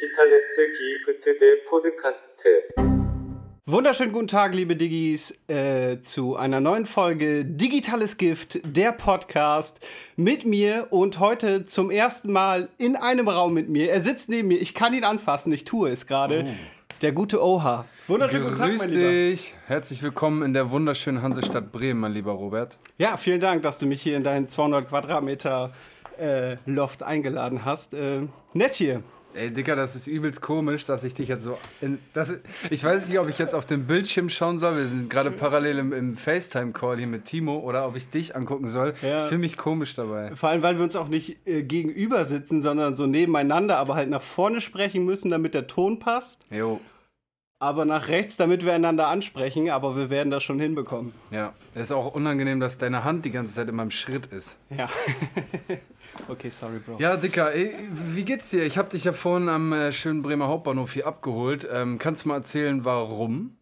digitales Gift der Podcast. Wunderschönen guten Tag, liebe Diggis, äh, zu einer neuen Folge Digitales Gift, der Podcast mit mir und heute zum ersten Mal in einem Raum mit mir. Er sitzt neben mir, ich kann ihn anfassen, ich tue es gerade. Oh. Der gute Oha. Wunderschönen guten Tag, Grüß mein Lieber. dich. Herzlich willkommen in der wunderschönen Hansestadt Bremen, mein lieber Robert. Ja, vielen Dank, dass du mich hier in deinen 200 Quadratmeter äh, Loft eingeladen hast. Äh, nett hier. Ey, Dicker, das ist übelst komisch, dass ich dich jetzt so. In, das, ich weiß nicht, ob ich jetzt auf den Bildschirm schauen soll. Wir sind gerade parallel im, im FaceTime-Call hier mit Timo oder ob ich dich angucken soll. Ja. Ich fühle mich komisch dabei. Vor allem, weil wir uns auch nicht äh, gegenüber sitzen, sondern so nebeneinander, aber halt nach vorne sprechen müssen, damit der Ton passt. Jo, Aber nach rechts, damit wir einander ansprechen, aber wir werden das schon hinbekommen. ja. Es ist auch unangenehm, dass deine Hand die ganze Zeit in meinem Schritt ist. Ja. okay, sorry, Bro. Ja, Dicker, ey, wie geht's dir? Ich habe dich ja vorhin am äh, schönen Bremer Hauptbahnhof hier abgeholt. Ähm, kannst du mal erzählen, warum?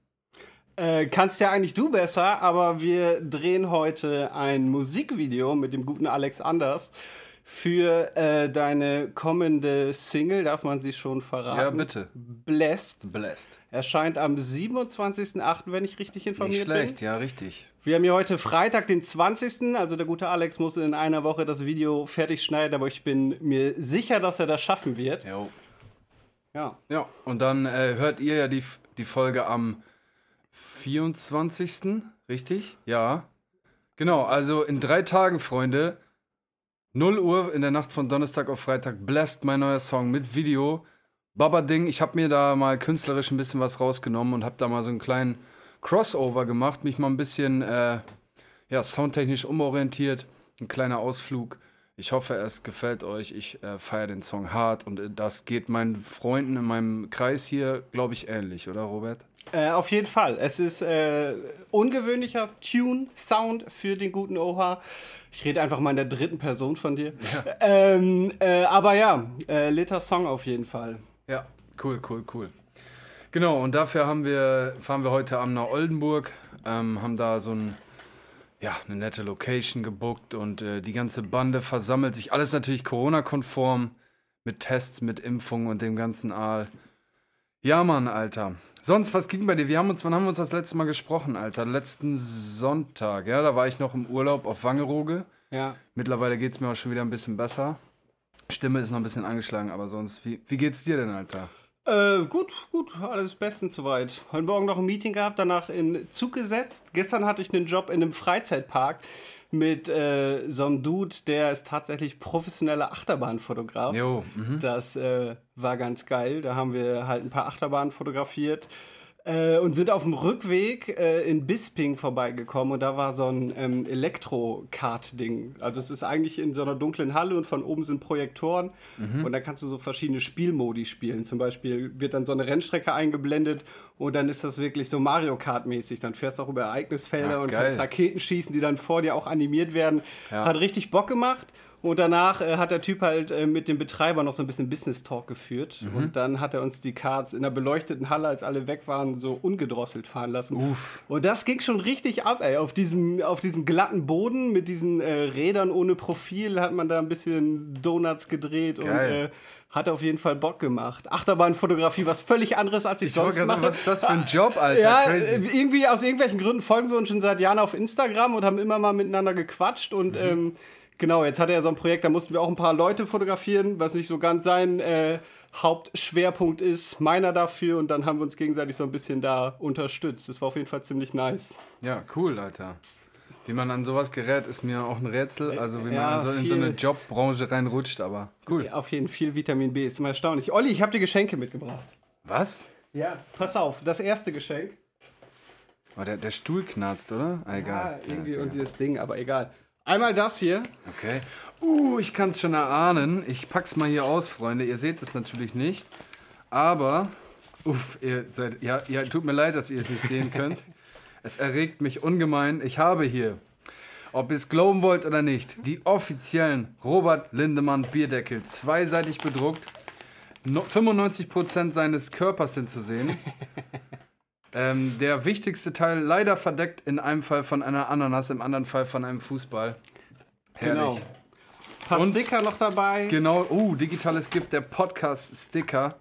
Äh, kannst ja eigentlich du besser, aber wir drehen heute ein Musikvideo mit dem guten Alex Anders für äh, deine kommende Single, darf man sie schon verraten? Ja, bitte. Blessed. Blessed. Erscheint am 27.08., wenn ich richtig Nicht informiert schlecht, bin. ja, richtig. Wir haben hier heute Freitag, den 20. Also der gute Alex muss in einer Woche das Video fertig schneiden, aber ich bin mir sicher, dass er das schaffen wird. Jo. Ja. Ja, und dann äh, hört ihr ja die, die Folge am 24. Richtig? Ja. Genau, also in drei Tagen, Freunde. 0 Uhr in der Nacht von Donnerstag auf Freitag. Blessed, mein neuer Song mit Video. Baba Ding, ich habe mir da mal künstlerisch ein bisschen was rausgenommen und habe da mal so einen kleinen Crossover gemacht, mich mal ein bisschen äh, ja, soundtechnisch umorientiert. Ein kleiner Ausflug. Ich hoffe, es gefällt euch. Ich äh, feiere den Song hart und äh, das geht meinen Freunden in meinem Kreis hier, glaube ich, ähnlich, oder Robert? Äh, auf jeden Fall. Es ist äh, ungewöhnlicher Tune-Sound für den guten Oha. Ich rede einfach mal in der dritten Person von dir. Ähm, äh, aber ja, äh, Litter Song auf jeden Fall. Ja, cool, cool, cool. Genau, und dafür haben wir, fahren wir heute Abend nach Oldenburg, ähm, haben da so ein, ja, eine nette Location gebuckt und äh, die ganze Bande versammelt sich. Alles natürlich Corona-konform, mit Tests, mit Impfungen und dem ganzen Aal. Ja, Mann, Alter. Sonst, was ging bei dir? Wir haben uns, wann haben wir uns das letzte Mal gesprochen, Alter? Letzten Sonntag, ja, da war ich noch im Urlaub auf Wangerooge. Ja. Mittlerweile geht es mir auch schon wieder ein bisschen besser. Stimme ist noch ein bisschen angeschlagen, aber sonst, wie, wie geht's dir denn, Alter? Äh, gut, gut, alles bestens soweit. Heute Morgen noch ein Meeting gehabt, danach in Zug gesetzt. Gestern hatte ich einen Job in einem Freizeitpark mit äh, so einem Dude, der ist tatsächlich professioneller Achterbahnfotograf. Jo, mhm. Das äh, war ganz geil. Da haben wir halt ein paar Achterbahnen fotografiert äh, und sind auf dem Rückweg äh, in Bisping vorbeigekommen und da war so ein ähm, Elektro-Kart-Ding. Also es ist eigentlich in so einer dunklen Halle und von oben sind Projektoren und da kannst du so verschiedene Spielmodi spielen. Zum Beispiel wird dann so eine Rennstrecke eingeblendet und dann ist das wirklich so Mario Kart-mäßig. Dann fährst du auch über Ereignisfelder Ach, und geil. kannst Raketen schießen, die dann vor dir auch animiert werden. Ja. Hat richtig Bock gemacht. Und danach äh, hat der Typ halt äh, mit dem Betreiber noch so ein bisschen Business Talk geführt. Mhm. Und dann hat er uns die Karts in der beleuchteten Halle, als alle weg waren, so ungedrosselt fahren lassen. Uff. Und das ging schon richtig ab, ey. Auf diesem, auf diesem glatten Boden mit diesen äh, Rädern ohne Profil hat man da ein bisschen Donuts gedreht und Geil. äh, hat auf jeden Fall Bock gemacht. Achterbahnfotografie, was völlig anderes, als ich, Ich sonst mache. was ist das für ein Job, Alter? Ja, Crazy. äh, irgendwie aus irgendwelchen Gründen folgen wir uns schon seit Jahren auf Instagram und haben immer mal miteinander gequatscht und Mhm. ähm, genau, jetzt hat er ja so ein Projekt, da mussten wir auch ein paar Leute fotografieren, was nicht so ganz sein äh, Hauptschwerpunkt ist, meiner dafür und dann haben wir uns gegenseitig so ein bisschen da unterstützt. Das war auf jeden Fall ziemlich nice. Ja, cool, Alter. Wie man an sowas gerät, ist mir auch ein Rätsel. Also wie Ja, man so in so eine Jobbranche reinrutscht, aber cool. Ja, auf jeden Fall viel Vitamin B, ist immer erstaunlich. Olli, ich habe dir Geschenke mitgebracht. Was? Ja. Pass auf, das erste Geschenk. Oh, der, der Stuhl knarzt, oder? Ah, Ja, egal. irgendwie Ja, und dieses Ding, aber egal. Einmal das hier. Okay. Uh, ich kann es schon erahnen. Ich pack's mal hier aus, Freunde. Ihr seht es natürlich nicht. Aber, uff, ihr seid, ja, ja, tut mir leid, dass ihr es nicht sehen könnt. Es erregt mich ungemein. Ich habe hier, ob ihr es glauben wollt oder nicht, die offiziellen Robert Lindemann Bierdeckel. Zweiseitig bedruckt. No, 95% seines Körpers sind zu sehen. Ähm, der wichtigste Teil leider verdeckt in einem Fall von einer Ananas, im anderen Fall von einem Fußball. Herrlich. Genau. Paar Und- Sticker noch dabei. Genau, uh, digitales Gift, der Podcast-Sticker.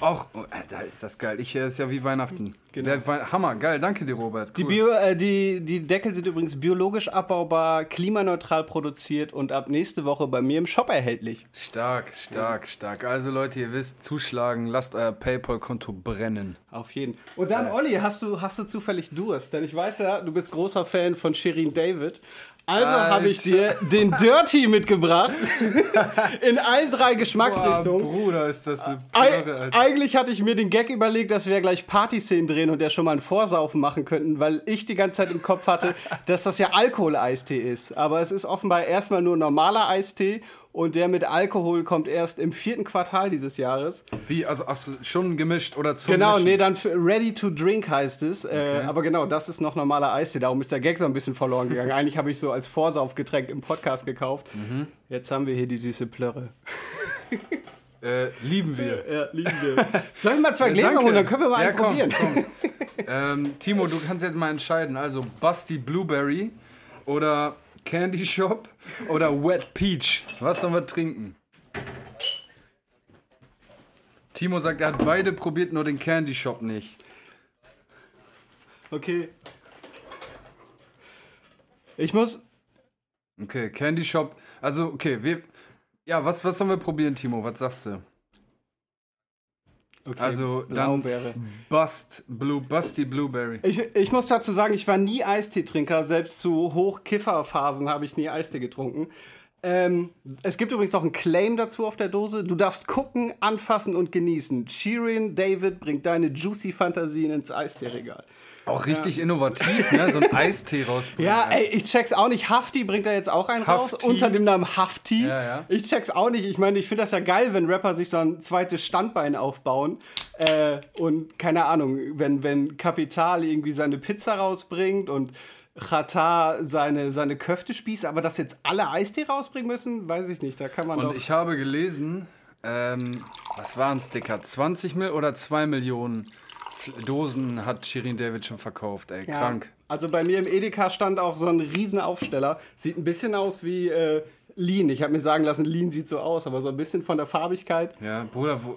Oh, äh, da ist das geil. Ich, äh, ist ja wie Weihnachten. Genau. Wei- Hammer, geil. Danke dir, Robert. Cool. Die, Bio, äh, die, die Deckel sind übrigens biologisch abbaubar, klimaneutral produziert und ab nächste Woche bei mir im Shop erhältlich. Stark, stark, stark. Also Leute, ihr wisst, zuschlagen, lasst euer PayPal-Konto brennen. Auf jeden. Und dann, Olli, hast du, hast du zufällig Durst? Denn ich weiß ja, du bist großer Fan von Shirin David. Also habe ich dir den Dirty mitgebracht. In allen drei Geschmacksrichtungen. Bruder, ist das eine Plörre, Alter. eigentlich hatte ich mir den Gag überlegt, dass wir gleich Partyszenen drehen und der schon mal ein Vorsaufen machen könnten, weil ich die ganze Zeit im Kopf hatte, dass das ja Alkohol-Eistee ist. Aber es ist offenbar erstmal nur normaler Eistee und der mit Alkohol kommt erst im vierten Quartal dieses Jahres. Wie, also hast du schon gemischt oder zum Genau, Mischen? nee, dann Ready to Drink heißt es. Äh, aber genau, das ist noch normaler Eistee. Darum ist der Gag so ein bisschen verloren gegangen. Eigentlich habe ich so als Vorsaufgetränk im Podcast gekauft. Mhm. Jetzt haben wir hier die süße Plörre. Äh, lieben wir. Ja, lieben wir. Soll ich mal zwei Gläser holen, dann können wir mal ja, einen komm, probieren. Komm. ähm, Timo, du kannst jetzt mal entscheiden. Also Basti Blueberry oder Candy Shop oder Wet Peach. Was sollen wir trinken? Timo sagt, er hat beide probiert, nur den Candy Shop nicht. Okay. Ich muss. Okay, Candy Shop. Also, okay, wir. Ja, was, was sollen wir probieren, Timo? Was sagst du? Okay, Also, dann- Blaubeere. Bust, Blue, Basti Blueberry. Ich, ich muss dazu sagen, ich war nie Eisteetrinker. Selbst zu Hochkifferphasen habe ich nie Eistee getrunken. Ähm, es gibt übrigens noch einen Claim dazu auf der Dose. Du darfst gucken, anfassen und genießen. Shirin David bringt deine juicy Fantasien ins Eistee-Regal. Auch richtig innovativ, ne? So ein Eistee rausbringen. Ja, ey, ich check's auch nicht. Hafti bringt da jetzt auch einen raus, Hafti. unter dem Namen Hafti. Ja, ja. Ich check's auch nicht. Ich meine, ich finde das ja geil, wenn Rapper sich so ein zweites Standbein aufbauen. Äh, und keine Ahnung, wenn, wenn Kapital irgendwie seine Pizza rausbringt und Chata seine, seine Köfte spießt, aber dass jetzt alle Eistee rausbringen müssen, weiß ich nicht. Da kann man doch. Und ich habe gelesen, ähm, was waren es, Dicker? 20 Mil oder 2 Millionen Dosen hat Shirin David schon verkauft, ey. Ja. Krank. Also bei mir im Edeka stand auch so ein Riesenaufsteller. Sieht ein bisschen aus wie äh, Lean. Ich habe mir sagen lassen, Lean sieht so aus, aber so ein bisschen von der Farbigkeit. Ja, Bruder, wo,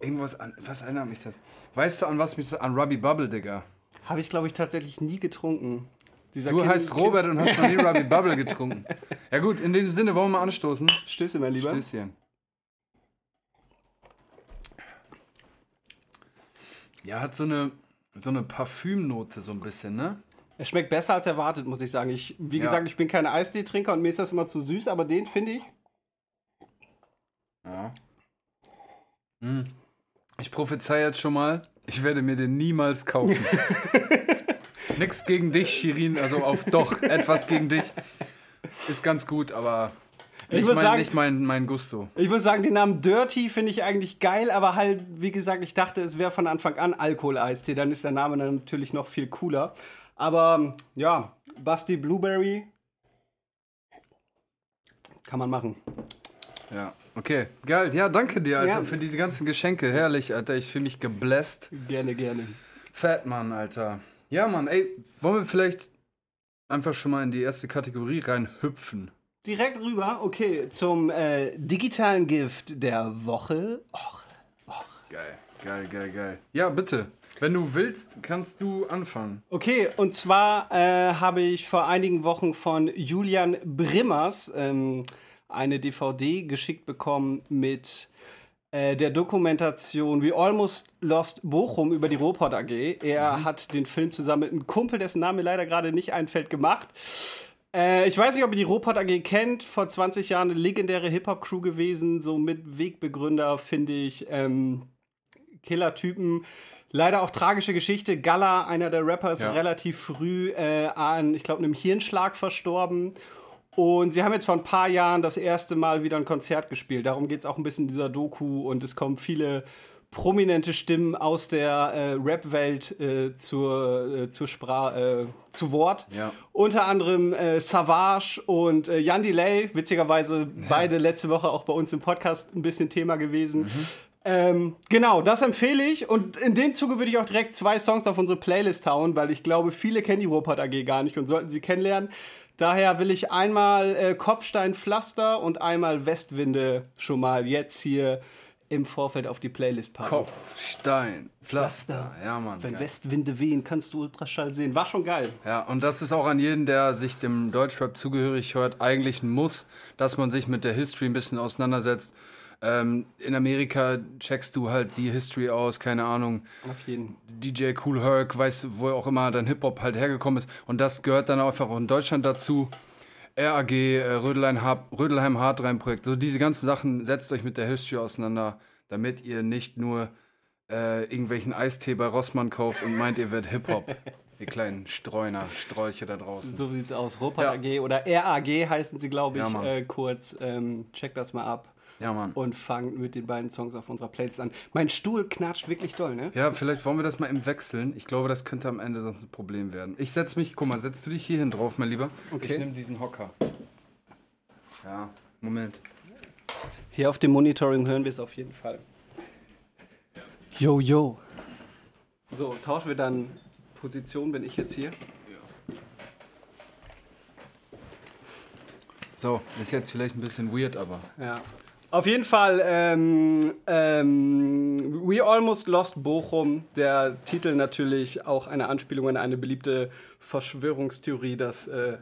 irgendwas an. Was erinnert mich das? Weißt du, an was mich das. An Ruby Bubble, Digga. Habe ich, glaube ich, tatsächlich nie getrunken. Dieser Du Kind- heißt Robert und hast noch nie Ruby Bubble getrunken. Ja, gut, in diesem Sinne wollen wir mal anstoßen. Kind- Stöße, mein Lieber. Stößchen. Ja, hat so eine, so eine Parfümnote so ein bisschen, ne? Er schmeckt besser als erwartet, muss ich sagen. Ich, wie Ja. gesagt, ich bin kein Eistee-Trinker und mir ist das immer zu süß, aber den finde ich. Ja. Hm. Ich prophezei jetzt schon mal, ich werde mir den niemals kaufen. Nix gegen dich, Shirin, also auf doch, etwas gegen dich. Ist ganz gut, aber nicht, muss mein, sagen- nicht mein, mein Gusto. Ich muss sagen, den Namen Dirty finde ich eigentlich geil, aber halt, wie gesagt, ich dachte, es wäre von Anfang an Alkohol-Eistee. Dann ist der Name dann natürlich noch viel cooler. Aber ja, Basti Blueberry kann man machen. Ja, okay, geil. Ja, danke dir, Alter, Ja. für diese ganzen Geschenke. Herrlich, Alter, ich fühle mich gebläst. Gerne, gerne. Fett, Mann, Alter. Ja, Mann, ey, wollen wir vielleicht einfach schon mal in die erste Kategorie reinhüpfen? Direkt rüber, okay, zum äh, digitalen Gift der Woche. Och, Geil, geil, geil, geil. Ja, bitte. Wenn du willst, kannst du anfangen. Okay, und zwar äh, habe ich vor einigen Wochen von Julian Brimmers ähm, eine DVD geschickt bekommen mit äh, der Dokumentation We Almost Lost Bochum über die Ruhrpott AG. Er hat den Film zusammen mit einem Kumpel, dessen Name mir leider gerade nicht einfällt, gemacht. Äh, ich weiß nicht, ob ihr die Ruhrpott AG kennt. Vor 20 Jahren eine legendäre Hip-Hop-Crew gewesen, so mit Wegbegründer, finde ich. Ähm, Killer-Typen. Leider auch tragische Geschichte. Gala, einer der Rapper, ist Ja. relativ früh äh, an, ich glaube, einem Hirnschlag verstorben. Und sie haben jetzt vor ein paar Jahren das erste Mal wieder ein Konzert gespielt. Darum geht es auch ein bisschen in dieser Doku. Und es kommen viele prominente Stimmen aus der äh, Rap-Welt äh, zur, äh, zur äh, zu Wort. Ja. Unter anderem äh, Savage und äh, Jan Delay, witzigerweise beide letzte Woche auch bei uns im Podcast ein bisschen Thema gewesen. Ähm, genau, das empfehle ich. Und in dem Zuge würde ich auch direkt zwei Songs auf unsere Playlist hauen, weil ich glaube, viele kennen die Ruhrpott AG gar nicht und sollten sie kennenlernen. Daher will ich einmal äh, Kopfstein Pflaster und einmal Westwinde schon mal jetzt hier im Vorfeld auf die Playlist packen. Kopf, Stein, Pflaster. Pflaster. Ja, Mann. Wenn geil. Westwinde wehen, kannst du Ultraschall sehen. War schon geil. Ja, und das ist auch an jeden, der sich dem Deutschrap zugehörig hört, eigentlich ein Muss, dass man sich mit der History ein bisschen auseinandersetzt. Ähm, in Amerika checkst du halt die History aus, keine Ahnung. Auf jeden. DJ Cool Herc, weiß, wo auch immer dein Hip-Hop halt hergekommen ist. Und das gehört dann einfach auch in Deutschland dazu. RAG, äh, Rödelheim, Hard- Rödelheim Hardrein Projekt, so diese ganzen Sachen, setzt euch mit der History auseinander, damit ihr nicht nur äh, irgendwelchen Eistee bei Rossmann kauft und meint, ihr werdet Hip-Hop. Ihr kleinen Streuner, Strolche da draußen. So sieht's aus. Ruppert Ja. AG oder RAG heißen sie, glaube ich, Ja, äh, kurz. Ähm, checkt das mal ab. Ja, Mann. Und fangt mit den beiden Songs auf unserer Playlist an. Mein Stuhl knatscht wirklich doll, ne? Ja, vielleicht wollen wir das mal eben wechseln. Ich glaube, das könnte am Ende sonst ein Problem werden. Ich setze mich, guck mal, setzt du dich hier hin drauf, mein Lieber? Okay. Ich nehme diesen Hocker. Ja, Moment. Hier auf dem Monitoring hören wir es auf jeden Fall. Yo, yo. So, tauschen wir dann Position, bin ich jetzt hier. So, ist jetzt vielleicht ein bisschen weird, aber. Ja. Auf jeden Fall, ähm, ähm, We Almost Lost Bochum. Der Titel natürlich auch eine Anspielung an eine beliebte Verschwörungstheorie, dass äh,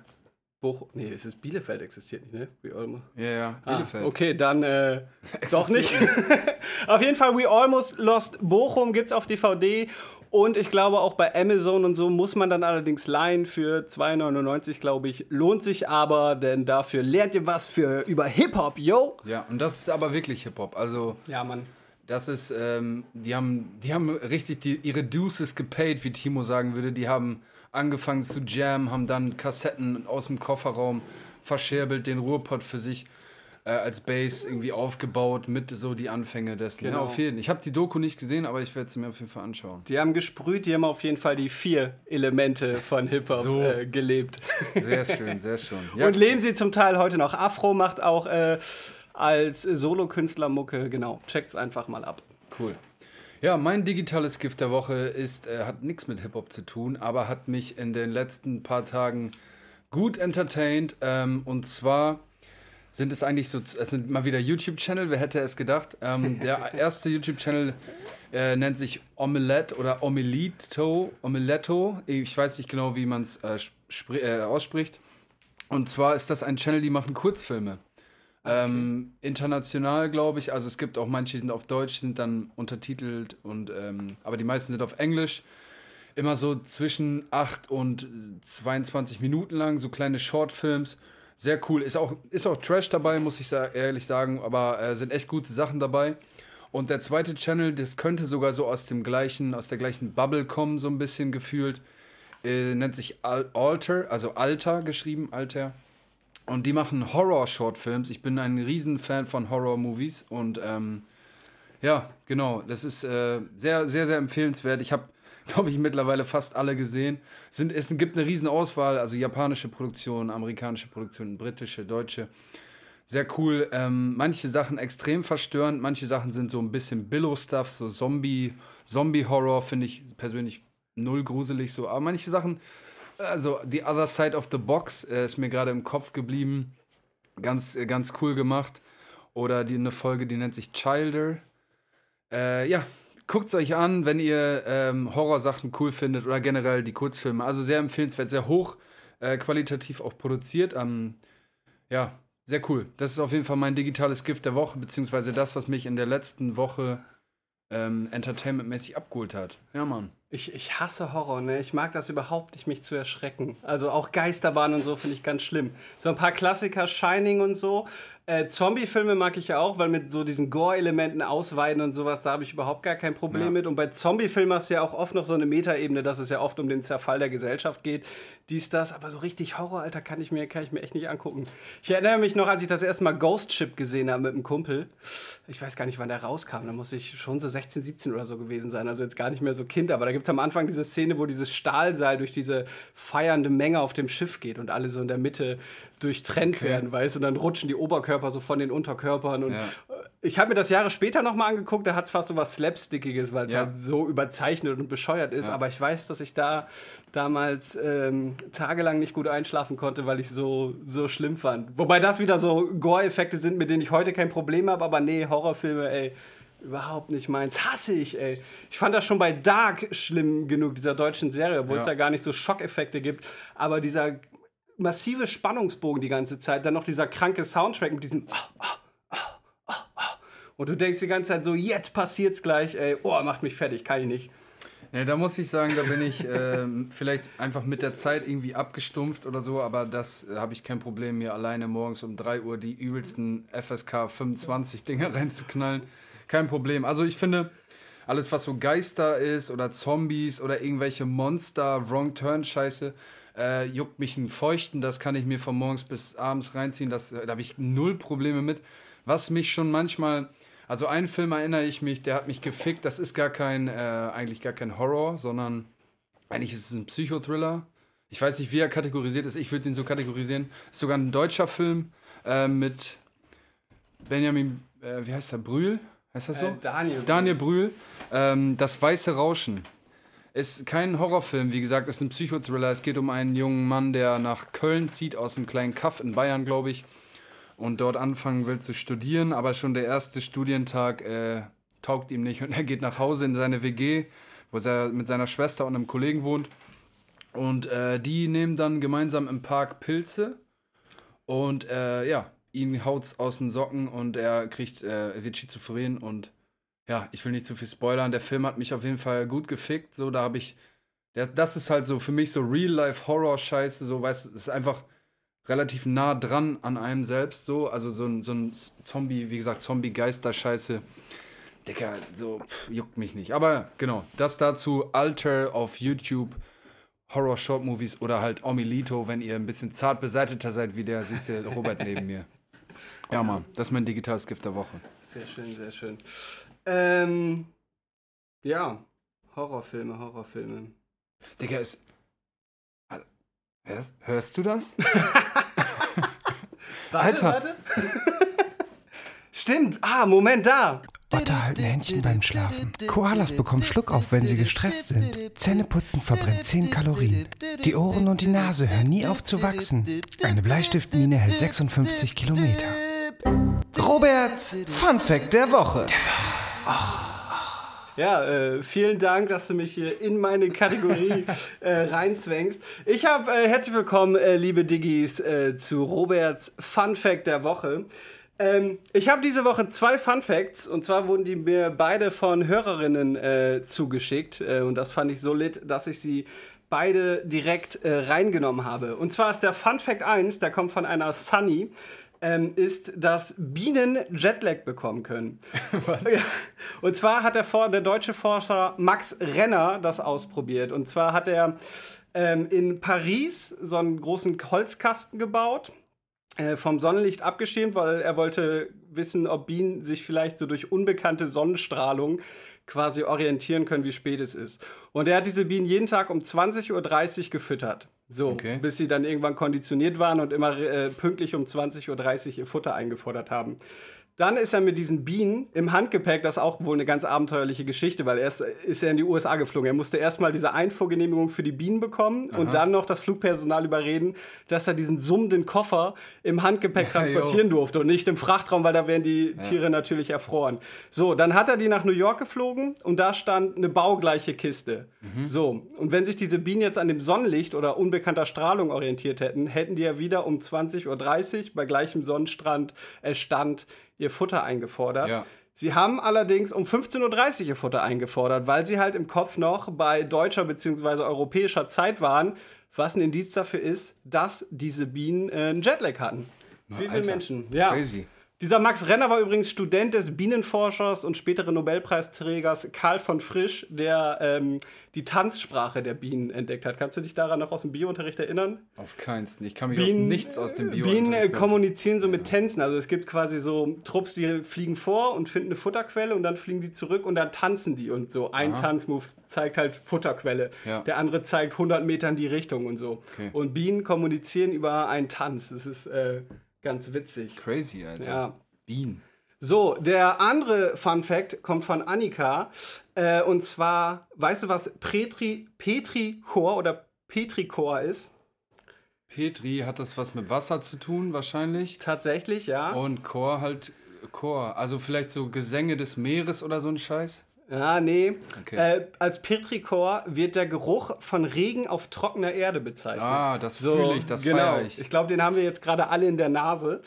Bochum. Nee, es ist Bielefeld existiert nicht, ne? We Almost. Ja, ja, Ah, Bielefeld. okay, dann äh, doch nicht. auf jeden Fall, We Almost Lost Bochum gibt's auf DVD. Und ich glaube, auch bei Amazon und so muss man dann allerdings leihen für 2,99, glaube ich. Lohnt sich aber, denn dafür lernt ihr was für über Hip-Hop, yo! Ja, und das ist aber wirklich Hip-Hop. Also, Ja, Mann. das ist, ähm, die haben, die haben richtig die, ihre Deuces gepaid, wie Timo sagen würde. Die haben angefangen zu jammen, haben dann Kassetten aus dem Kofferraum verscherbelt, den Ruhrpott für sich äh, als Bass irgendwie aufgebaut, mit so die Anfänge dessen. Ja, Genau. auf jeden Ich habe die Doku nicht gesehen, aber ich werde sie mir auf jeden Fall anschauen. Die haben gesprüht, die haben auf jeden Fall die vier Elemente von Hip-Hop So. äh, gelebt. Sehr schön, sehr schön. Ja, Und leben sie zum Teil heute noch. Afro macht auch äh, als Solokünstler Mucke, genau. Checkt's einfach mal ab. Cool. Ja, mein digitales Gift der Woche ist, äh, hat nichts mit Hip-Hop zu tun, aber hat mich in den letzten paar Tagen gut entertained. Ähm, und zwar sind es eigentlich so, es sind mal wieder YouTube-Channel, wer hätte es gedacht. Ähm, der erste YouTube-Channel äh, nennt sich Omelette oder Omelito, Omeletto. Ich weiß nicht genau, wie man es äh, äh, ausspricht. Und zwar ist das ein Channel, die machen Kurzfilme. Ähm, international, glaube ich. Also es gibt auch manche, die sind auf Deutsch, sind dann untertitelt und ähm, aber die meisten sind auf Englisch. Immer so zwischen 8 und 22 Minuten lang, so kleine Shortfilms. Sehr cool. Ist auch, ist auch Trash dabei, muss ich sa ehrlich sagen, aber äh, sind echt gute Sachen dabei. Und der zweite Channel, das könnte sogar so aus dem gleichen, aus der gleichen Bubble kommen, so ein bisschen gefühlt. Äh, nennt sich Al Alter, also Alter geschrieben, Alter. Und die machen Horror-Shortfilms. Ich bin ein Riesenfan von Horror-Movies. Und ähm, ja, genau. Das ist äh, sehr, sehr, sehr empfehlenswert. Ich habe, glaube ich, mittlerweile fast alle gesehen. Sind, es gibt eine riesen Auswahl. Also japanische Produktion, amerikanische Produktion, britische, deutsche. Sehr cool. Ähm, manche Sachen extrem verstörend. Manche Sachen sind so ein bisschen Billow-Stuff. So Zombie, Zombie-Horror finde ich persönlich null gruselig. So. Aber manche Sachen also The Other Side of the Box äh, ist mir gerade im Kopf geblieben. Ganz, äh, ganz cool gemacht. Oder die, eine Folge, die nennt sich Childer. Äh, ja, guckt es euch an, wenn ihr ähm, Horrorsachen cool findet oder generell die Kurzfilme. Also sehr empfehlenswert, sehr hoch äh, qualitativ auch produziert. Ähm, ja, sehr cool. Das ist auf jeden Fall mein digitales Gift der Woche, beziehungsweise das, was mich in der letzten Woche ähm, entertainmentmäßig abgeholt hat. Ja, Mann. Ich, ich hasse Horror, ne? Ich mag das überhaupt nicht, mich zu erschrecken. Also auch Geisterbahn und so finde ich ganz schlimm. So ein paar Klassiker, Shining und so. Äh, Zombie-Filme mag ich ja auch, weil mit so diesen Gore-Elementen ausweiden und sowas, da habe ich überhaupt gar kein Problem Ja. mit. Und bei Zombie-Filmen hast du ja auch oft noch so eine Metaebene, dass es ja oft um den Zerfall der Gesellschaft geht. Dies, das, aber so richtig Horror, Alter, kann ich mir, kann ich mir echt nicht angucken. Ich erinnere mich noch, als ich das erste Mal Ghost Ship gesehen habe mit einem Kumpel. Ich weiß gar nicht, wann der rauskam. Da muss ich schon so 16, 17 oder so gewesen sein. Also jetzt gar nicht mehr so Kind. Aber da gibt es am Anfang diese Szene, wo dieses Stahlseil durch diese feiernde Menge auf dem Schiff geht und alle so in der Mitte durchtrennt werden, weißt du? Und dann rutschen die Oberkörper so von den Unterkörpern. Und Ja. ich habe mir das Jahre später nochmal angeguckt, da hat es fast so was Slapstickiges, weil es Ja. halt so überzeichnet und bescheuert ist. Aber ich weiß, dass ich da damals ähm, tagelang nicht gut einschlafen konnte, weil ich so, so schlimm fand. Wobei das wieder so Gore-Effekte sind, mit denen ich heute kein Problem habe, aber nee, Horrorfilme, ey, Überhaupt nicht meins. Hasse ich, ey. Ich fand das schon bei Dark schlimm genug, dieser deutschen Serie, obwohl es Ja. ja gar nicht so Schockeffekte gibt. Aber dieser massive Spannungsbogen die ganze Zeit, dann noch dieser kranke Soundtrack mit diesem ah, ah. und du denkst die ganze Zeit so, jetzt passiert's gleich, ey. Oh, macht mich fertig, kann ich nicht. Ja, da muss ich sagen, da bin ich ähm, vielleicht einfach mit der Zeit irgendwie abgestumpft oder so, aber das äh, habe ich kein Problem, mir alleine morgens um 3 Uhr die übelsten FSK 25 Dinger reinzuknallen. Kein Problem. Also ich finde, alles was so Geister ist oder Zombies oder irgendwelche Monster, Wrong Turn Scheiße, äh, juckt mich einen Feuchten, das kann ich mir von morgens bis abends reinziehen, das, äh, da habe ich null Probleme mit. Was mich schon manchmal also einen Film erinnere ich mich, der hat mich gefickt. Das ist gar kein, äh, eigentlich gar kein Horror, sondern eigentlich ist es ein Psychothriller. Ich weiß nicht, wie er kategorisiert ist. Ich würde ihn so kategorisieren. Ist sogar ein deutscher Film äh, mit Benjamin, äh, wie heißt er, Brühl? Heißt das so? Äh, Daniel. Daniel Brühl. Ähm, das Weiße Rauschen. Ist kein Horrorfilm, wie gesagt, ist ein Psychothriller. Es geht um einen jungen Mann, der nach Köln zieht, aus einem kleinen Kaff in Bayern, glaube ich und dort anfangen will zu studieren, aber schon der erste Studientag äh, taugt ihm nicht und er geht nach Hause in seine WG, wo er mit seiner Schwester und einem Kollegen wohnt. Und äh, die nehmen dann gemeinsam im Park Pilze und äh, ja, ihn haut's aus den Socken und er kriegt, äh, er wird schizophren und ja, ich will nicht zu viel spoilern. Der Film hat mich auf jeden Fall gut gefickt. So, da habe ich, der, das ist halt so für mich so Real-Life-Horror-Scheiße. So, weißt du, es ist einfach relativ nah dran an einem selbst, so. Also so ein, so ein Zombie, wie gesagt, Zombie-Geister-Scheiße. Dicker, so pff, juckt mich nicht. Aber genau, das dazu Alter auf YouTube. Horror-Short-Movies oder halt Omilito, wenn ihr ein bisschen zart beseiteter seid wie der süße Robert neben mir. Ja, Mann, das ist mein digitales Gift der Woche. Sehr schön, sehr schön. Ähm, ja, Horrorfilme, Horrorfilme. Digga, ist. Hörst, hörst du das? Alter. Stimmt, ah, Moment, da. Otter halten Händchen beim Schlafen. Koalas bekommen Schluck auf, wenn sie gestresst sind. Zähneputzen verbrennt 10 Kalorien. Die Ohren und die Nase hören nie auf zu wachsen. Eine Bleistiftmine hält 56 Kilometer. Roberts Fun Fact der Woche. Ja, äh, vielen Dank, dass du mich hier in meine Kategorie äh, reinzwängst. Ich habe äh, herzlich willkommen, äh, liebe Diggis, äh, zu Roberts Fun Fact der Woche. Ähm, ich habe diese Woche zwei Fun Facts und zwar wurden die mir beide von Hörerinnen äh, zugeschickt und das fand ich so lit, dass ich sie beide direkt reingenommen habe. Und zwar ist der Fun Fact 1, der kommt von einer Sunny, ähm, ist, dass Bienen Jetlag bekommen können. Ja. Und zwar hat der, der deutsche Forscher Max Renner das ausprobiert. Und zwar hat er ähm, in Paris so einen großen Holzkasten gebaut, äh, vom Sonnenlicht abgeschirmt, weil er wollte wissen, ob Bienen sich vielleicht so durch unbekannte Sonnenstrahlung quasi orientieren können, wie spät es ist. Und er hat diese Bienen jeden Tag um 20.30 Uhr gefüttert. So, Okay. bis sie dann irgendwann konditioniert waren und immer äh, pünktlich um 20.30 Uhr ihr Futter eingefordert haben. Dann ist er mit diesen Bienen im Handgepäck, das ist auch wohl eine ganz abenteuerliche Geschichte, weil erst ist er in die USA geflogen. Er musste erstmal diese Einfuhrgenehmigung für die Bienen bekommen und dann noch das Flugpersonal überreden, dass er diesen summenden Koffer im Handgepäck transportieren durfte und nicht im Frachtraum, weil da wären die Tiere natürlich erfroren. So, dann hat er die nach New York geflogen und da stand eine baugleiche Kiste. So, und wenn sich diese Bienen jetzt an dem Sonnenlicht oder unbekannter Strahlung orientiert hätten, hätten die ja wieder um 20.30 Uhr bei gleichem Sonnenstrand äh, Stand ihr Futter eingefordert. Ja. Sie haben allerdings um 15.30 Uhr ihr Futter eingefordert, weil sie halt im Kopf noch bei deutscher bzw. europäischer Zeit waren, was ein Indiz dafür ist, dass diese Bienen äh, einen Jetlag hatten. Wie viele Menschen? Ja. crazy. Dieser Max Renner war übrigens Student des Bienenforschers und späteren Nobelpreisträgers Karl von Frisch, der ähm, die Tanzsprache der Bienen entdeckt hat. Kannst du dich daran noch aus dem Biounterricht erinnern? Auf keinen. Ich kann mich aus nichts aus dem Bio. Bienen äh, kommunizieren so mit Tänzen. Also es gibt quasi so Trupps, die fliegen vor und finden eine Futterquelle und dann fliegen die zurück und dann tanzen die. Und so ein Tanzmove zeigt halt Futterquelle. Ja. Der andere zeigt 100 Meter in die Richtung und so. Okay. Und Bienen kommunizieren über einen Tanz. Das ist äh, ganz witzig. Crazy, Alter. Ja. Bienen. So, der andere Fun Fact kommt von Annika. Äh, und zwar, weißt du, was Petri, Petrichor oder Petrichor ist? Petri hat das was mit Wasser zu tun, wahrscheinlich. Tatsächlich, ja. Und Chor halt Chor. Also vielleicht so Gesänge des Meeres oder so ein Scheiß? Ja, nee. Okay. Äh, als Petrichor wird der Geruch von Regen auf trockener Erde bezeichnet. Ah, das fühle ich, das genau. feiere ich. Ich glaube, den haben wir jetzt gerade alle in der Nase.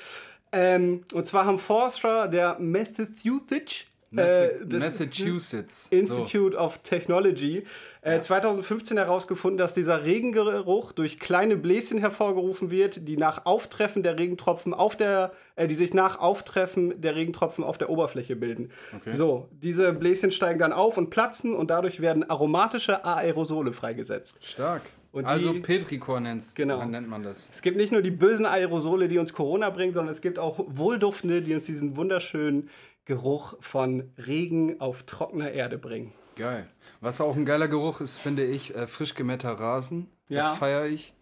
Ähm, und zwar haben Forscher der Massachusetts Massa äh, Massachusetts. Institute of Technology äh, 2015 herausgefunden, dass dieser Regengeruch durch kleine Bläschen hervorgerufen wird, die nach Auftreffen der Regentropfen auf der, äh, die sich nach Auftreffen der Regentropfen auf der Oberfläche bilden. So, diese Bläschen steigen dann auf und platzen und dadurch werden aromatische Aerosole freigesetzt. Stark. Und also die- Petrichor Genau. nennt man das. Es gibt nicht nur die bösen Aerosole, die uns Corona bringen, sondern es gibt auch wohlduftende, die uns diesen wunderschönen Geruch von Regen auf trockener Erde bringen. Geil. Was auch ein geiler Geruch ist, finde ich, äh, frisch gemähter Rasen. Ja. Das feiere ich.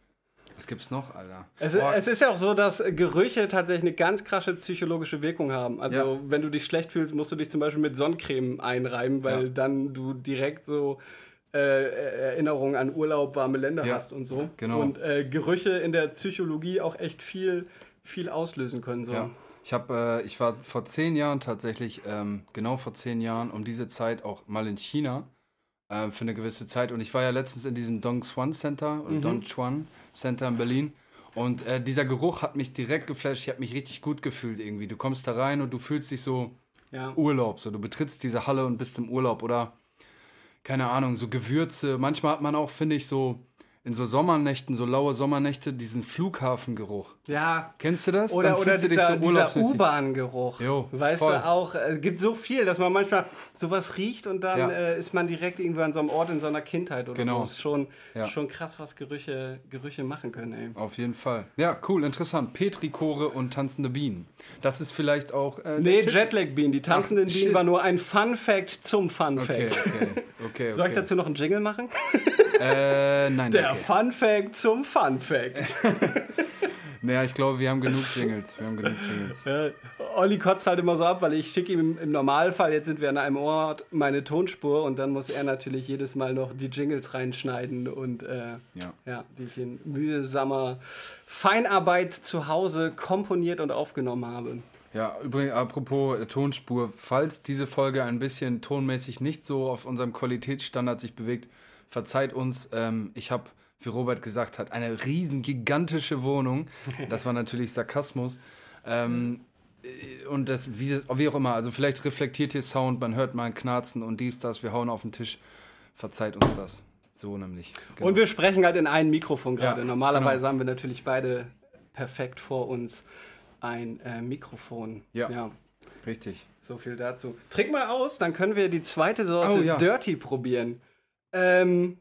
Was gibt's noch, Alter? Es, es ist ja auch so, dass Gerüche tatsächlich eine ganz krasse psychologische Wirkung haben. Also, Ja. wenn du dich schlecht fühlst, musst du dich zum Beispiel mit Sonnencreme einreiben, weil Ja. dann du direkt so äh, Erinnerungen an Urlaub, warme Länder Ja, hast und so. genau. Und äh, Gerüche in der Psychologie auch echt viel, viel auslösen können. So. Ich habe, äh, ich war vor zehn Jahren tatsächlich, ähm, genau vor zehn Jahren, um diese Zeit auch mal in China äh, für eine gewisse Zeit. Und ich war ja letztens in diesem Dong Xuan Center oder Don Chuan Center in Berlin. Und äh, dieser Geruch hat mich direkt geflasht. Ich habe mich richtig gut gefühlt irgendwie. Du kommst da rein und du fühlst dich so Ja. Urlaub. So, du betrittst diese Halle und bist im Urlaub oder keine Ahnung, so Gewürze. Manchmal hat man auch, finde ich, so in so Sommernächten, so laue Sommernächte, diesen Flughafengeruch. Ja. Kennst du das? Oder, Dann oder dieser, so dieser. U-Bahn-Geruch. Weißt voll. du auch, äh, es gibt so viel, dass man manchmal sowas riecht und dann Ja. äh, ist man direkt irgendwo an so einem Ort in seiner Kindheit oder Genau. so. Ist schon, Ja. schon krass, was Gerüche, Gerüche machen können, ey. Auf jeden Fall. Ja, cool, interessant. Petrichore und tanzende Bienen. Das ist vielleicht auch. Äh, Nee, der Tipp. Jetlag Bean. Die tanzenden Ach, Bienen shit. war nur ein Fun Fact zum Fun Okay, Fact. okay, okay. Soll ich okay. dazu noch einen Jingle machen? Äh, nein, Der okay. Fun Fact zum Fun Fact. Naja, ich glaube, wir haben genug Jingles. Wir haben genug Jingles. Äh, Olli kotzt halt immer so ab, weil ich schicke ihm im, Normalfall, jetzt sind wir an einem Ort, meine Tonspur und dann muss er natürlich jedes Mal noch die Jingles reinschneiden und äh, Ja. ja, die ich in mühsamer Feinarbeit zu Hause komponiert und aufgenommen habe. Ja, übrigens, apropos äh, Tonspur, falls diese Folge ein bisschen tonmäßig nicht so auf unserem Qualitätsstandard sich bewegt, verzeiht uns. Ähm, ich habe, wie Robert gesagt hat, eine riesen gigantische Wohnung. Das war natürlich Sarkasmus. Ähm, äh, und das, wie, wie auch immer, also vielleicht reflektiert hier Sound, man hört mal ein Knarzen und dies, das, wir hauen auf den Tisch. Verzeiht uns das. So nämlich. Genau. Und wir sprechen halt in ein Mikrofon gerade. Ja, Normalerweise genau. haben wir natürlich beide perfekt vor uns ein äh, Mikrofon. Ja. ja. Richtig. So viel dazu. Trink mal aus, dann können wir die zweite Sorte Oh, ja. Dirty probieren. Ähm,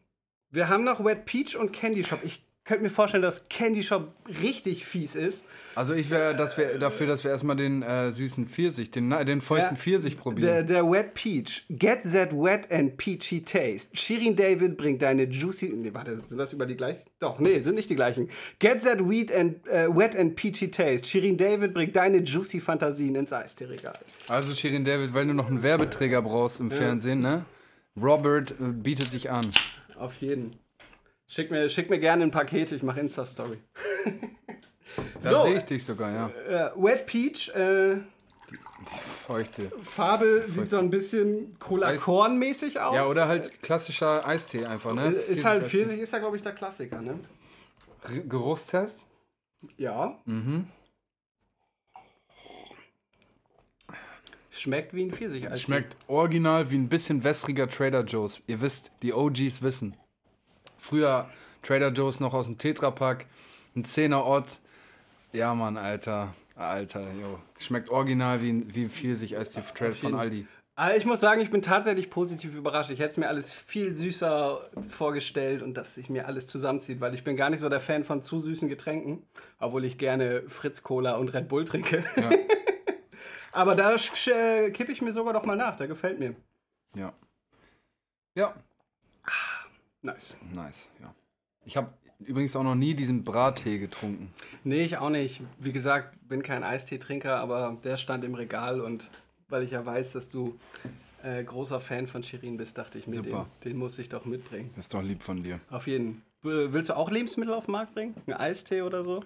wir haben noch Wet Peach und Candy Shop. Ich könnte mir vorstellen, dass Candy Shop richtig fies ist. Also ich wäre dass wir, dafür, dass wir erstmal den äh, süßen Pfirsich, den, den feuchten Ja, Pfirsich Der, probieren. der Wet Peach. Get that wet and peachy taste. Shirin David bringt deine juicy. Nee, warte, sind das über die gleichen? Doch, nee, sind nicht die gleichen. Get that wheat and, äh, wet and peachy taste. Shirin David bringt deine juicy Fantasien ins Eistee-Regal. Also Shirin David, weil du noch einen Werbeträger brauchst im Fernsehen, ne? Robert äh, bietet sich an. Auf jeden. Schick mir, schick mir gerne ein Paket, ich mache Insta-Story. Da So. sehe ich dich sogar, ja. Äh, Wet Peach, äh, Feuchte. Farbe sieht so ein bisschen Cola-Korn-mäßig aus. Ja, oder halt klassischer Eistee einfach, ne? Äh, Ist halt Pfirsich-Eistee. Pfirsich, ist da glaube ich der Klassiker, ne? R- Geruchstest? Ja. Mhm. Schmeckt wie ein Pfirsich. Schmeckt original wie ein bisschen wässriger Trader Joe's. Ihr wisst, die OGs wissen. Früher Trader Joe's noch aus dem Tetrapack, ein 10er Ort. Ja, Mann, Alter. Alter, jo. Schmeckt original wie ein, wie ein Pfirsich-Eistee Trader von Aldi. Aber ich muss sagen, ich bin tatsächlich positiv überrascht. Ich hätte es mir alles viel süßer vorgestellt und dass sich mir alles zusammenzieht, weil ich bin gar nicht so der Fan von zu süßen Getränken, obwohl ich gerne Fritz Cola und Red Bull trinke. Ja. Aber da äh, kippe ich mir sogar noch mal nach, der gefällt mir. Ja. Ja, Nice. nice, ja. Ich habe übrigens auch noch nie diesen Brattee getrunken. Nee, ich auch nicht. Wie gesagt, bin kein Eisteetrinker, aber der stand im Regal und weil ich ja weiß, dass du äh, großer Fan von Shirin bist, dachte ich mir, den, Super. den muss ich doch mitbringen. Das ist doch lieb von dir. Auf jeden. W- Willst du auch Lebensmittel auf den Markt bringen? Ein Eistee oder so?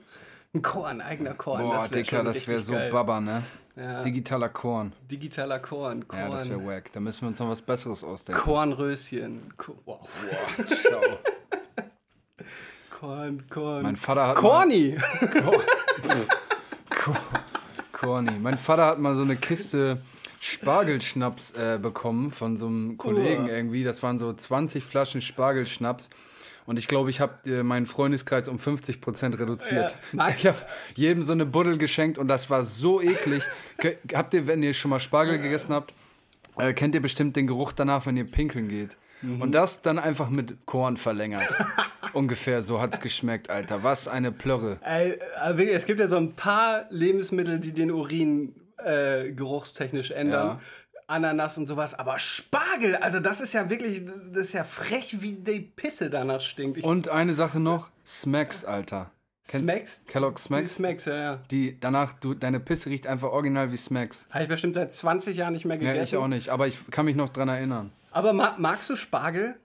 Ein Korn, eigener Korn. Boah, das Dicker, das wäre so geil. Baba, ne? Ja. Digitaler Korn. Digitaler Korn. Korn. Ja, das wäre wack. Da müssen wir uns noch was Besseres ausdenken. Kornröschen. Ko wow. Schau. Korn, Korn. Mein Vater hat mal, Corny! Corny. Mein Vater hat mal so eine Kiste Spargelschnaps äh, bekommen von so einem Kollegen Uah. irgendwie. Das waren so 20 Flaschen Spargelschnaps. Und ich glaube, ich habe äh, meinen Freundeskreis um 50% reduziert. Ja. Ich habe jedem so eine Buddel geschenkt und das war so eklig. Habt ihr, wenn ihr schon mal Spargel gegessen habt, äh, kennt ihr bestimmt den Geruch danach, wenn ihr pinkeln geht. Mhm. Und das dann einfach mit Korn verlängert. Ungefähr so hat's geschmeckt, Alter. Was eine Plörre. Ey, äh, es gibt ja so ein paar Lebensmittel, die den Urin äh, geruchstechnisch ändern. Ja. Ananas und sowas, aber Spargel, also das ist ja wirklich, das ist ja frech, wie die Pisse danach stinkt. Ich, Und eine Sache noch, Smacks, Alter. Kennst- Smacks? Kellogg's die Smacks? Smacks, ja, ja. Die danach, du, deine Pisse riecht einfach original wie Smacks. Habe ich bestimmt seit 20 Jahren nicht mehr Ja, gegessen. ich auch nicht, aber ich kann mich noch dran erinnern. Aber ma magst du Spargel?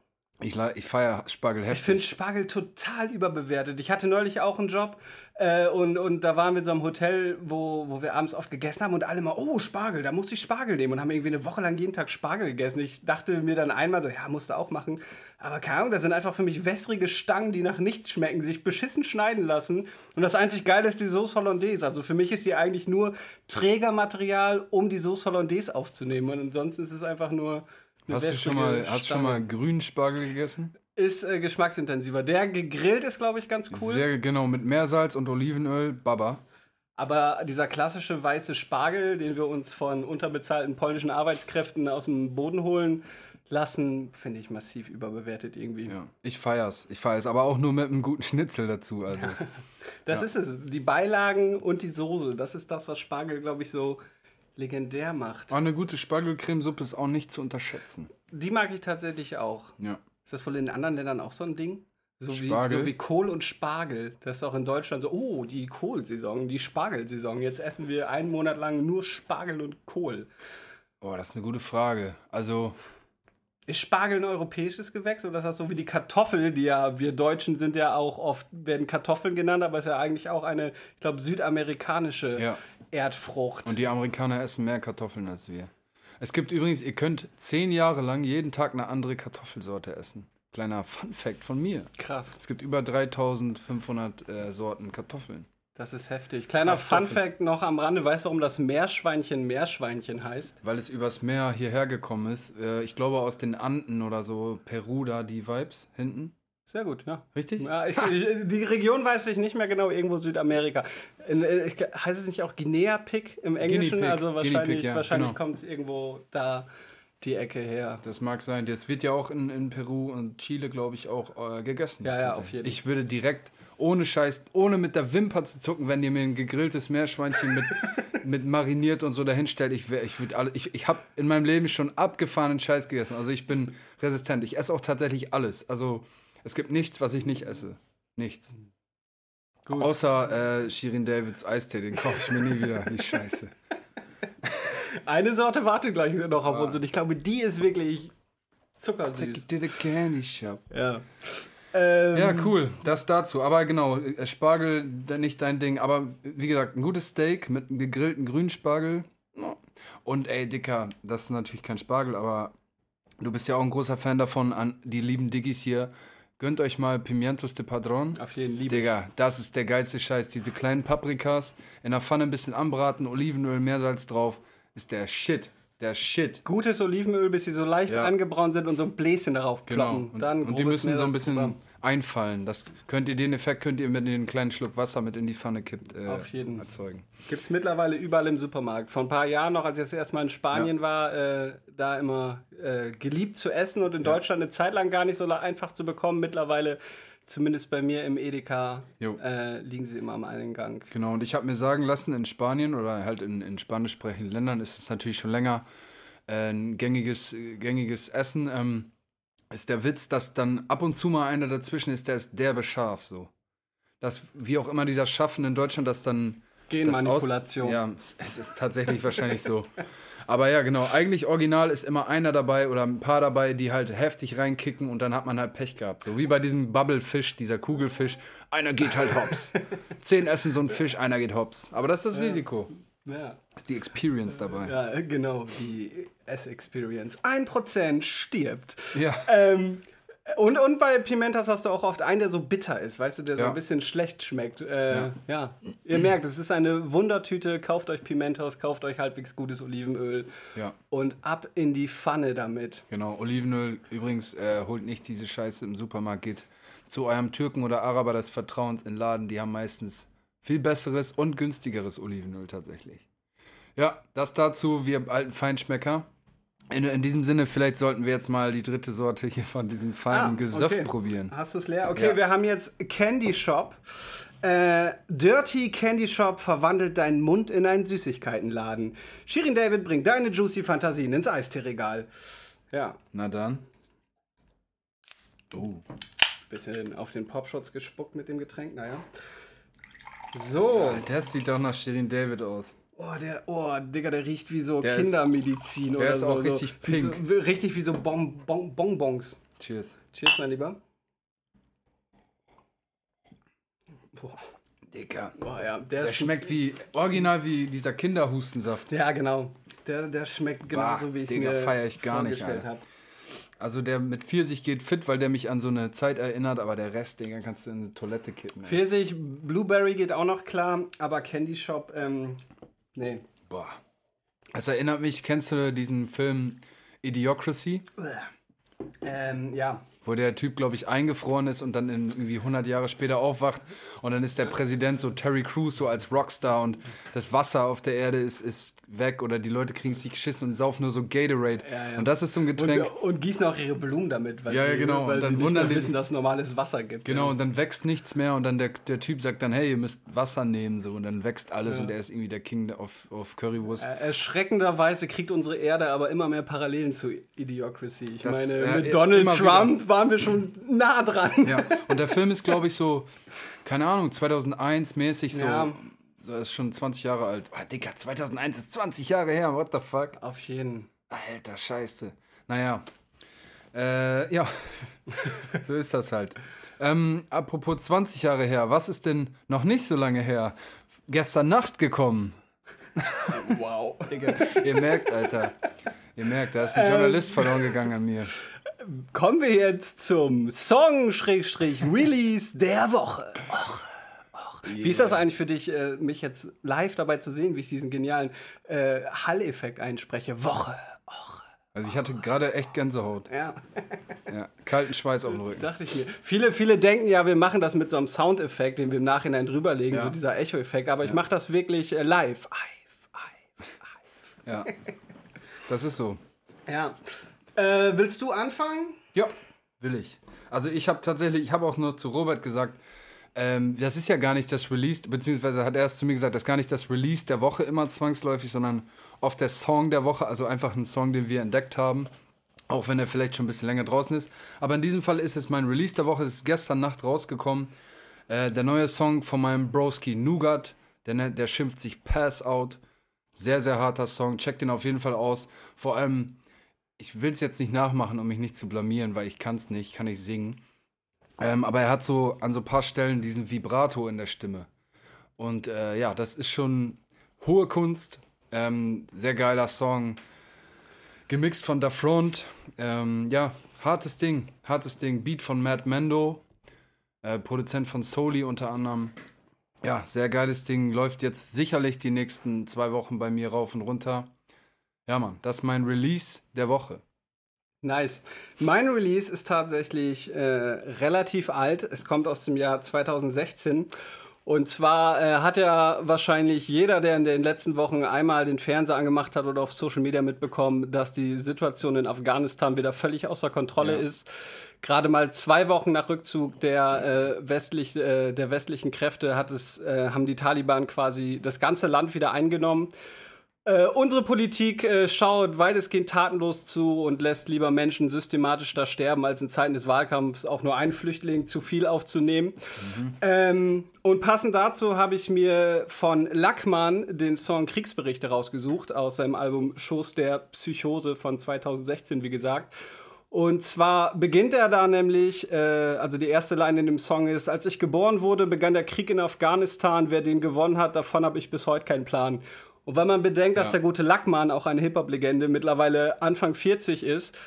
Ich, ich feiere Spargel Ich heftig. finde Spargel total überbewertet. Ich hatte neulich auch einen Job äh, und, und da waren wir in so einem Hotel, wo, wo wir abends oft gegessen haben und alle mal, oh, Spargel, da musste ich Spargel nehmen und haben irgendwie eine Woche lang jeden Tag Spargel gegessen. Ich dachte mir dann einmal so, ja, musst du auch machen. Aber keine Ahnung, das sind einfach für mich wässrige Stangen, die nach nichts schmecken, sich beschissen schneiden lassen. Und das einzig Geile ist die Sauce Hollandaise. Also für mich ist die eigentlich nur Trägermaterial, um die Sauce Hollandaise aufzunehmen. Und ansonsten ist es einfach nur Hast du schon mal, hast schon mal grünen Spargel gegessen? Ist äh, geschmacksintensiver. Der gegrillt ist, glaube ich, ganz cool. Sehr genau, mit Meersalz und Olivenöl, Baba. Aber dieser klassische weiße Spargel, den wir uns von unterbezahlten polnischen Arbeitskräften aus dem Boden holen lassen, finde ich massiv überbewertet irgendwie. Ja. Ich feier's. Ich feier's, aber auch nur mit einem guten Schnitzel dazu. Also. Das ist es. Die Beilagen und die Soße, das ist das, was Spargel, glaube ich, so legendär macht. Aber eine gute Spargelcremesuppe ist auch nicht zu unterschätzen. Die mag ich tatsächlich auch. Ja. Ist das wohl in anderen Ländern auch so ein Ding? So wie, Spargel? so wie Kohl und Spargel. Das ist auch in Deutschland so, oh, die Kohlsaison, die Spargelsaison. Jetzt essen wir einen Monat lang nur Spargel und Kohl. Oh, das ist eine gute Frage. Also, Ist Spargel ein europäisches Gewächs oder ist das so wie die Kartoffel, die ja, wir Deutschen sind ja auch oft, werden Kartoffeln genannt, aber ist ja eigentlich auch eine, ich glaube, südamerikanische Ja. Erdfrucht. und die Amerikaner essen mehr Kartoffeln als wir. Es gibt übrigens, ihr könnt zehn Jahre lang jeden Tag eine andere Kartoffelsorte essen. Kleiner Fun Fact von mir. Krass, Es gibt über 3500 äh, Sorten Kartoffeln. das ist heftig. Kleiner Kartoffeln. Fun-Fact noch am Rande, weißt du, warum das Meerschweinchen Meerschweinchen heißt? Weil es übers Meer hierher gekommen ist. Äh, ich glaube aus den Anden oder so, Peru da, die Vibes hinten. Sehr gut, ja. Richtig? Ja, ich, ich, die Region weiß ich nicht mehr genau, irgendwo Südamerika. In, äh, ich, heißt es nicht auch Guinea-Pig im Englischen? Pig, also Guinea wahrscheinlich, ja, wahrscheinlich genau. kommt es irgendwo da die Ecke her. Das mag sein. Das wird ja auch in, in Peru und Chile, glaube ich, auch äh, gegessen. Ja, ja, auf jeden Ich würde direkt, ohne Scheiß, ohne mit der Wimper zu zucken, wenn ihr mir ein gegrilltes Meerschweinchen mit, mit mariniert und so dahinstellt, ich, wär- ich würde alle, ich, ich habe in meinem Leben schon abgefahrenen Scheiß gegessen. Also ich bin resistent. Ich esse auch tatsächlich alles. Also es gibt nichts, was ich nicht esse. Nichts. Gut. Außer äh, Shirin Davids Eistee, den kaufe ich mir nie wieder. Die Scheiße. Eine Sorte wartet gleich noch Ah. auf uns und ich glaube, die ist wirklich zuckersüß. Take it candy shop. Ja. Ähm, Ja, cool. Das dazu. Aber genau, äh, Spargel, nicht dein Ding. Aber wie gesagt, ein gutes Steak mit einem gegrillten Grünspargel. Und ey, Dicker, das ist natürlich kein Spargel, aber du bist ja auch ein großer Fan davon, an die lieben Diggis hier. Gönnt euch mal Pimientos de Padron. Auf jeden Liebe. Digga, das ist der geilste Scheiß. Diese kleinen Paprikas in der Pfanne ein bisschen anbraten, Olivenöl, Meersalz drauf. Ist der Shit. Der Shit. Gutes Olivenöl, bis sie so leicht Ja. angebraun sind und so ein Bläschen darauf Genau. ploppen. Und, Dann und die müssen so ein bisschen Meersalzprogramm. Einfallen. Das könnt ihr, den Effekt könnt ihr mit den kleinen Schluck Wasser mit in die Pfanne kippt äh, Auf jeden. erzeugen. Gibt es mittlerweile überall im Supermarkt. Vor ein paar Jahren noch, als ich das erste Mal in Spanien war, äh, da immer äh, geliebt zu essen und in Deutschland eine Zeit lang gar nicht so einfach zu bekommen. Mittlerweile, zumindest bei mir im Edeka, äh, liegen sie immer am Eingang. Genau, und ich habe mir sagen lassen, in Spanien oder halt in, in spanisch sprechenden Ländern ist es natürlich schon länger äh, ein gängiges, gängiges Essen. Ähm, ist der Witz, dass dann ab und zu mal einer dazwischen ist, der ist derbe scharf so. Dass, wie auch immer die das schaffen in Deutschland, dass dann das Genmanipulation. Aus, ja, es ist tatsächlich wahrscheinlich so. Aber ja, genau. Eigentlich original ist immer einer dabei oder ein paar dabei, die halt heftig reinkicken und dann hat man halt Pech gehabt. So wie bei diesem Bubblefisch, dieser Kugelfisch. Einer geht halt hops. Zehn essen so einen Fisch, einer geht hops. Aber das ist das Risiko. Ja. Das ist die Experience dabei. Ja, genau, die S-Experience. Ein Prozent stirbt. Ja. Ähm, und, und bei Pimentas hast du auch oft einen, der so bitter ist, weißt du, der so Ja. ein bisschen schlecht schmeckt. Äh, ja. Ja. Ihr merkt, es ist eine Wundertüte. Kauft euch Pimentos, kauft euch halbwegs gutes Olivenöl Ja. und ab in die Pfanne damit. Genau, Olivenöl übrigens äh, holt nicht diese Scheiße im Supermarkt, geht zu eurem Türken oder Araber des Vertrauens in Laden, die haben meistens viel besseres und günstigeres Olivenöl tatsächlich. Ja, das dazu, wir alten Feinschmecker. In, in diesem Sinne, vielleicht sollten wir jetzt mal die dritte Sorte hier von diesem feinen Gesöff Ah, okay. probieren. Hast du es leer? Okay, Ja. wir haben jetzt Candy Shop. Äh, Dirty Candy Shop verwandelt deinen Mund in einen Süßigkeitenladen. Shirin David bringt deine juicy Fantasien ins Eisteeregal. Ja, Na dann. Oh. bisschen auf den Popshots gespuckt mit dem Getränk, naja. So. Das sieht doch nach Shirin David aus. Oh, der, oh, Digga, der riecht wie so Der ist- Kindermedizin oder ist so. auch so, richtig wie pink. So, richtig wie so bon, bon, Bonbons. Cheers. Cheers, mein Lieber. Boah, Dicker. boah ja, der, Der schmeckt wie, original wie dieser Kinderhustensaft. Ja, genau. Der, der schmeckt genauso, Bah, wie ich Digga, mir feier ich gar nicht, Alter. habe. Also der mit Pfirsich geht fit, weil der mich an so eine Zeit erinnert, aber der Rest, Digga, kannst du in eine Toilette kippen. Ey. Pfirsich, Blueberry geht auch noch klar, aber Candy Shop, ähm, nee. Boah. Das erinnert mich, kennst du diesen Film Idiocracy? Ähm, ja. Wo der Typ, glaube ich, eingefroren ist und dann irgendwie 100 Jahre später aufwacht und dann ist der Präsident so Terry Crews so als Rockstar und das Wasser auf der Erde ist, ist weg oder die Leute kriegen sich geschissen und saufen nur so Gatorade. Ja, ja. Und das ist so ein Getränk. Und, und gießen auch ihre Blumen damit, weil Ja, ja, genau. weil Und dann nicht wundern die- wissen, dass es normales Wasser gibt. Genau, Ja. und dann wächst nichts mehr und dann der, der Typ sagt dann, hey, ihr müsst Wasser nehmen, so und dann wächst alles und er ist irgendwie der King auf, auf Currywurst. Erschreckenderweise kriegt unsere Erde aber immer mehr Parallelen zu Idiocracy. Ich Das, meine, äh, mit Donald Trump waren wir schon nah dran. Ja, und der Film ist, glaube ich, so, keine Ahnung, 2001 mäßig so. Ja. So, ist schon 20 Jahre alt. Ah, Dicker, 2001 ist 20 Jahre her, what the fuck? Auf jeden. Alter, scheiße. Naja. Äh, ja. so ist das halt. Ähm, apropos 20 Jahre her, was ist denn noch nicht so lange her? Gestern Nacht gekommen. Wow. Digga, ihr merkt, Alter. Ihr merkt, da ist Ähm. ein Journalist verloren gegangen an mir. Kommen wir jetzt zum Song-Release der Woche. Och, och. Wie ist das eigentlich für dich, äh, mich jetzt live dabei zu sehen, wie ich diesen genialen äh, Hall-Effekt einspreche? Woche. Och. Also ich hatte gerade echt Gänsehaut. Ja, Ja, kalten Schweiß auf dem Rücken. dachte ich mir. Viele, viele denken ja, wir machen das mit so einem Soundeffekt, den wir im Nachhinein drüberlegen, Ja. so dieser Echo-Effekt. Aber ich mache das wirklich äh, live. Live, live, Ja. Das ist so. live. Ja. Äh, willst du anfangen? Ja, will ich. Also ich habe tatsächlich, ich habe auch nur zu Robert gesagt, ähm, das ist ja gar nicht das Release, beziehungsweise hat er es zu mir gesagt, das ist gar nicht das Release der Woche immer zwangsläufig, sondern oft der Song der Woche, also einfach ein Song, den wir entdeckt haben. Auch wenn er vielleicht schon ein bisschen länger draußen ist. Aber in diesem Fall ist es mein Release der Woche. Es ist gestern Nacht rausgekommen. Äh, der neue Song von meinem Broski Nougat. Der, nennt- der schimpft sich Pass Out. Sehr, sehr harter Song. Checkt den auf jeden Fall aus. Vor allem, ich will es jetzt nicht nachmachen, um mich nicht zu blamieren, weil ich kann es nicht, kann nicht singen. Ähm, aber er hat so an so ein paar Stellen diesen Vibrato in der Stimme. Und äh, ja, das ist schon hohe Kunst. Ähm, sehr geiler Song. Gemixt von Da Front. Ähm, ja, hartes Ding. Hartes Ding. Beat von Matt Mendo. Äh, Produzent von Soli unter anderem. Ja, sehr geiles Ding. Läuft jetzt sicherlich die nächsten zwei Wochen bei mir rauf und runter. Ja, Mann, das ist mein Release der Woche. Nice. Mein Release ist tatsächlich äh, relativ alt. Es kommt aus dem Jahr 2016. Und zwar äh, hat ja wahrscheinlich jeder, der in den letzten Wochen einmal den Fernseher angemacht hat oder auf Social Media mitbekommen, dass die Situation in Afghanistan wieder völlig außer Kontrolle Ja. ist. Gerade mal zwei Wochen nach Rückzug der, äh, westlich, äh, der westlichen Kräfte hat es, äh, haben die Taliban quasi das ganze Land wieder eingenommen. Äh, unsere Politik äh, schaut weitestgehend tatenlos zu und lässt lieber Menschen systematisch da sterben, als in Zeiten des Wahlkampfs auch nur einen Flüchtling zu viel aufzunehmen. Ähm, und passend dazu habe ich mir von Lackmann den Song Kriegsberichte rausgesucht aus seinem Album Schoß der Psychose von 2016, wie gesagt. Und zwar beginnt er da nämlich, äh, also die erste Line in dem Song ist, als ich geboren wurde, begann der Krieg in Afghanistan. Wer den gewonnen hat, davon habe ich bis heute keinen Plan. Und wenn man bedenkt, dass der gute Lackmann, auch eine Hip-Hop-Legende, mittlerweile Anfang 40 ist,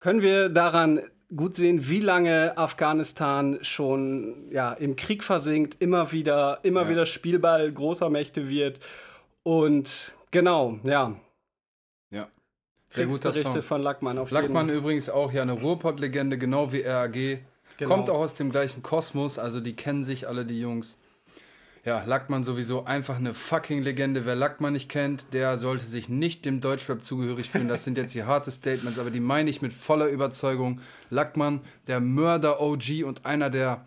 können wir daran gut sehen, wie lange Afghanistan schon ja, im Krieg versinkt, immer wieder, immer Ja. wieder Spielball großer Mächte wird. Und genau, ja. Ja. Sehr guter Song. von Lackmann auf Lackmann jeden übrigens auch ja eine Ruhrpott-Legende, genau wie RAG. Genau. Kommt auch aus dem gleichen Kosmos, also die kennen sich alle, die Jungs. Ja, Lackmann sowieso einfach eine fucking Legende. Wer Lackmann nicht kennt, der sollte sich nicht dem Deutschrap zugehörig fühlen. Das sind jetzt hier harte Statements, aber die meine ich mit voller Überzeugung. Lackmann, der Mörder-OG und einer der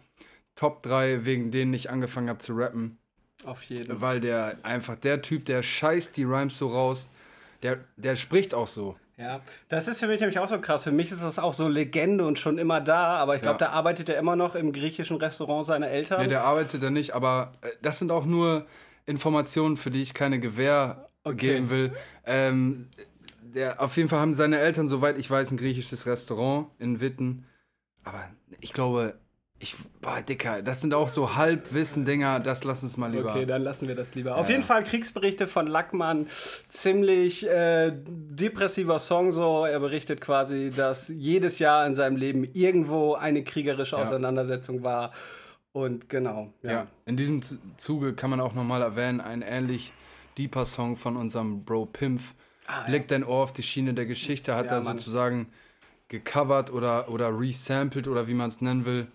Top 3, wegen denen ich angefangen habe zu rappen. Auf jeden. Weil der einfach der Typ, der scheißt die Rhymes so raus. Der, der spricht auch so. Ja, das ist für mich nämlich auch so krass. Für mich ist das auch so Legende und schon immer da, aber ich glaube, Ja. da arbeitet er immer noch im griechischen Restaurant seiner Eltern. Nee, der arbeitet da nicht, aber äh, das sind auch nur Informationen, für die ich keine Gewähr geben will. Ähm, der, auf jeden Fall haben seine Eltern, soweit ich weiß, ein griechisches Restaurant in Witten. Aber ich glaube, ich, boah, Dicker, das sind auch so Halbwissen-Dinger, das lass uns mal lieber. Okay, dann lassen wir das lieber. Auf jeden Fall Kriegsberichte von Lackmann. Ziemlich äh, depressiver Song so. Er berichtet quasi, dass jedes Jahr in seinem Leben irgendwo eine kriegerische Auseinandersetzung war. Und genau, ja. Ja, in diesem Zuge kann man auch nochmal erwähnen, ein ähnlich deeper Song von unserem Bro Pimpf. Leg dein Ohr auf die Schiene der Geschichte, hat Ah, Ja, er sozusagen gecovert oder, oder resampled oder wie man es nennen will.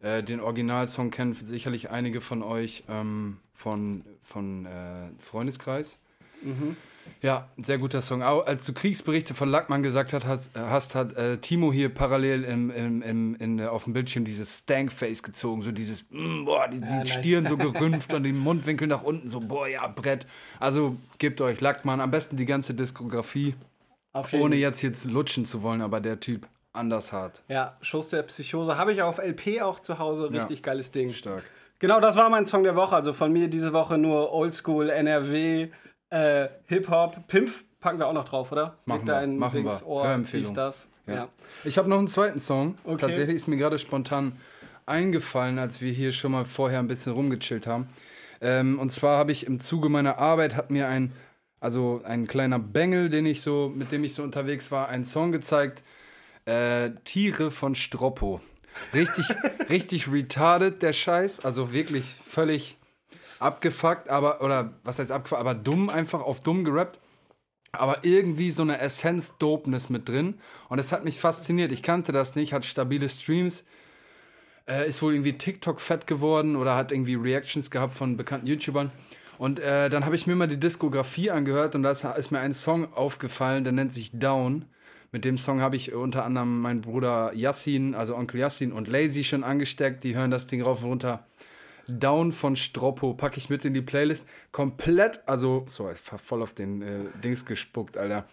Äh, den Originalsong kennen sicherlich einige von euch ähm, von, von äh, Freundeskreis. Mhm. Ja, sehr guter Song. Auch als du Kriegsberichte von Lackmann gesagt hat, hast, hast hat äh, Timo hier parallel im, im, im, in, äh, auf dem Bildschirm dieses Stankface gezogen, so dieses, mm, boah, die, die nice. Stirn so gerümpft und den Mundwinkel nach unten, so, boah, ja, Brett. Also gebt euch Lackmann, am besten die ganze Diskografie, ohne jetzt jetzt lutschen zu wollen, aber der Typ anders hart. Ja, Schoß der Psychose. Habe ich auf LP auch zu Hause. Richtig geiles Ding. Stark. Genau, das war mein Song der Woche. Also von mir diese Woche nur Oldschool, NRW, äh, Hip-Hop. Pimpf packen wir auch noch drauf, oder? Machen Leg wir, dein machen wir. Dings, Ohr, Hörempfehlung. dies, das. Ja. Ja. Ich habe noch einen zweiten Song. Okay. Tatsächlich ist mir gerade spontan eingefallen, als wir hier schon mal vorher ein bisschen rumgechillt haben. Ähm, und zwar habe ich im Zuge meiner Arbeit hat mir ein, also ein kleiner Bengel, den ich so, mit dem ich so unterwegs war, einen Song gezeigt. Äh, Tiere von Stroppo. Richtig, richtig retarded, der Scheiß. Also wirklich völlig abgefuckt, aber, oder was heißt abgefuckt, aber dumm, einfach auf dumm gerappt aber irgendwie so eine Essenz-Dopeness mit drin. Und es hat mich fasziniert. Ich kannte das nicht, hat stabile Streams, äh, ist wohl irgendwie TikTok fett geworden oder hat irgendwie Reactions gehabt von bekannten YouTubern. Und äh, dann habe ich mir mal die Diskografie angehört und da ist mir ein Song aufgefallen, der nennt sich Down. Mit dem Song habe ich unter anderem meinen Bruder Yassin, also Onkel Yassin und Lazy schon angesteckt. Die hören das Ding rauf und runter. Down von Stroppo packe ich mit in die Playlist. Komplett, also, so, ich war voll auf den äh, Dings gespuckt, Alter.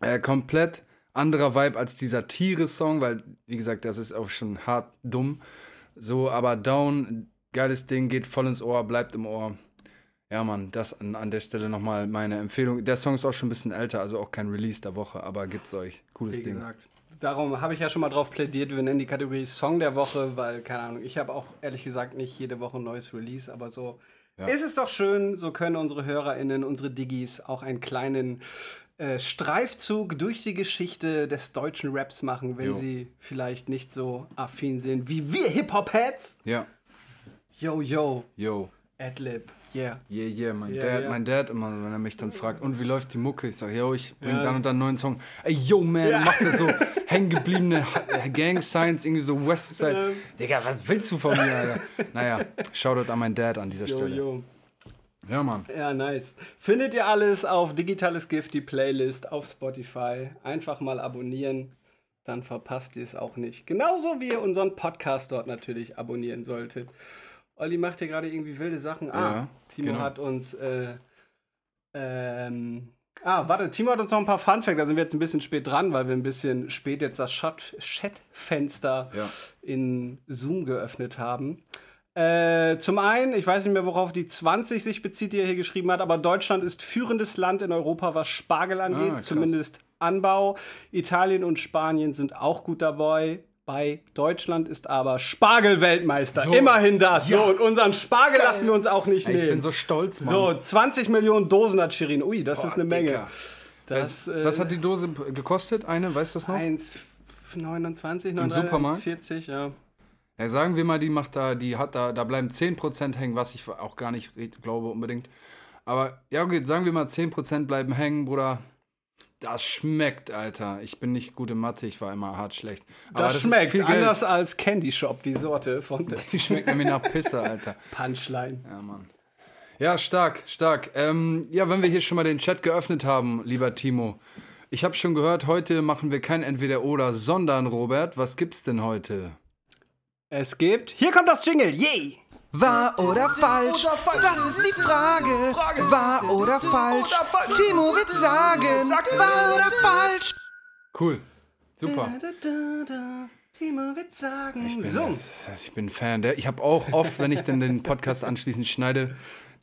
Äh, komplett anderer Vibe als dieser Tiere-Song, weil, wie gesagt, das ist auch schon hart dumm. So, aber Down, geiles Ding, geht voll ins Ohr, bleibt im Ohr. Ja, Mann, das an, an der Stelle nochmal meine Empfehlung. Der Song ist auch schon ein bisschen älter, also auch kein Release der Woche, aber gibt's euch. Cooles Wie Ding. gesagt. Darum habe ich ja schon mal drauf plädiert, wir nennen die Kategorie Song der Woche, weil, keine Ahnung, ich habe auch ehrlich gesagt nicht jede Woche ein neues Release, aber so ist es doch schön, so können unsere HörerInnen, unsere Diggis auch einen kleinen äh, Streifzug durch die Geschichte des deutschen Raps machen, wenn Jo. sie vielleicht nicht so affin sind wie wir Hip-Hop-Heads. Ja, Yo, yo, yo. Adlib, yeah. Yeah, yeah, mein Yeah, Dad, yeah. mein Dad immer, wenn er mich dann fragt, und wie läuft die Mucke? Ich sag, yo, ich bring Ja. dann und dann einen neuen Song. Ey, yo, man, dann macht er so hängengebliebene Gang Signs, irgendwie so Westside. Digga, was willst du von mir, Alter? Naja, Shoutout an meinen Dad an dieser Yo, Stelle. yo. Ja, Mann. Ja, nice. Findet ihr alles auf Digitales Gift, die Playlist auf Spotify. Einfach mal abonnieren, dann verpasst ihr es auch nicht. Genauso wie ihr unseren Podcast dort natürlich abonnieren solltet. Olli macht hier gerade irgendwie wilde Sachen. Ah, Ja, Timo genau. hat uns äh, Ähm, ah, warte, Timo hat uns noch ein paar Funfacts, da sind wir jetzt ein bisschen spät dran, weil wir ein bisschen spät jetzt das Chat- Chatfenster Ja. in Zoom geöffnet haben. Äh, zum einen, ich weiß nicht mehr, worauf die 20 sich bezieht, die er hier geschrieben hat, aber Deutschland ist führendes Land in Europa, was Spargel angeht, Ah, zumindest Anbau. Italien und Spanien sind auch gut dabei. Bei Deutschland ist aber Spargel-Weltmeister. So. Immerhin das. Ja. So, und unseren Spargel lassen wir uns auch nicht Ich nehmen. bin so stolz, Mann. So, 20 Millionen Dosen hat Shirin. Ui, das Boah, ist eine Menge. Das, äh, Was hat die Dose gekostet? Eine, weißt du das noch? 1,29, Im Supermarkt? 40, ja. Ja, sagen wir mal, die macht da, die hat da, da bleiben 10% hängen, was ich auch gar nicht glaube unbedingt. Aber ja, okay, sagen wir mal 10% bleiben hängen, Bruder. Das schmeckt, Alter. Ich bin nicht gut in Mathe, ich war immer hart schlecht. Aber Das, ist schmeckt anders als Candy Shop, die Sorte von der Die schmeckt nämlich nach Pisse, Alter. Punchline. Ja, Mann. Ja, stark, stark. Ähm, ja, wenn wir hier schon mal den Chat geöffnet haben, lieber Timo. Ich habe schon gehört, heute machen wir kein Entweder-Oder, sondern, Robert, was gibt's denn heute? Es gibt. Hier kommt das Jingle. Yay! Wahr oder falsch? Das ist die Frage. Wahr oder falsch? Timo wird sagen. Wahr oder falsch? Cool. Super. Timo wird sagen. Ich bin, so. ich bin Fan. Der, ich habe auch oft, wenn ich dann den Podcast anschließend schneide,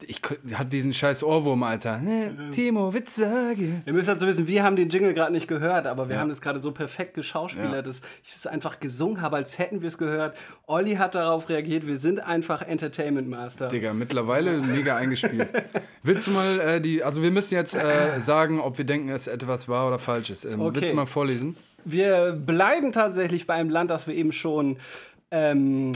ich hatte diesen scheiß Ohrwurm, Alter. Ne, Timo, Witzsage. Ihr müsst dazu wissen, wir haben den Jingle gerade nicht gehört, aber wir haben das gerade so perfekt geschauspielert, dass ich es einfach gesungen habe, als hätten wir es gehört. Olli hat darauf reagiert, wir sind einfach Entertainment Master. Digga, mittlerweile mega eingespielt. Willst du mal äh, die, also wir müssen jetzt äh, sagen, ob wir denken, es etwas wahr oder falsch ist. Ähm, Okay. Willst du mal vorlesen? Wir bleiben tatsächlich bei einem Land, das wir eben schon ähm,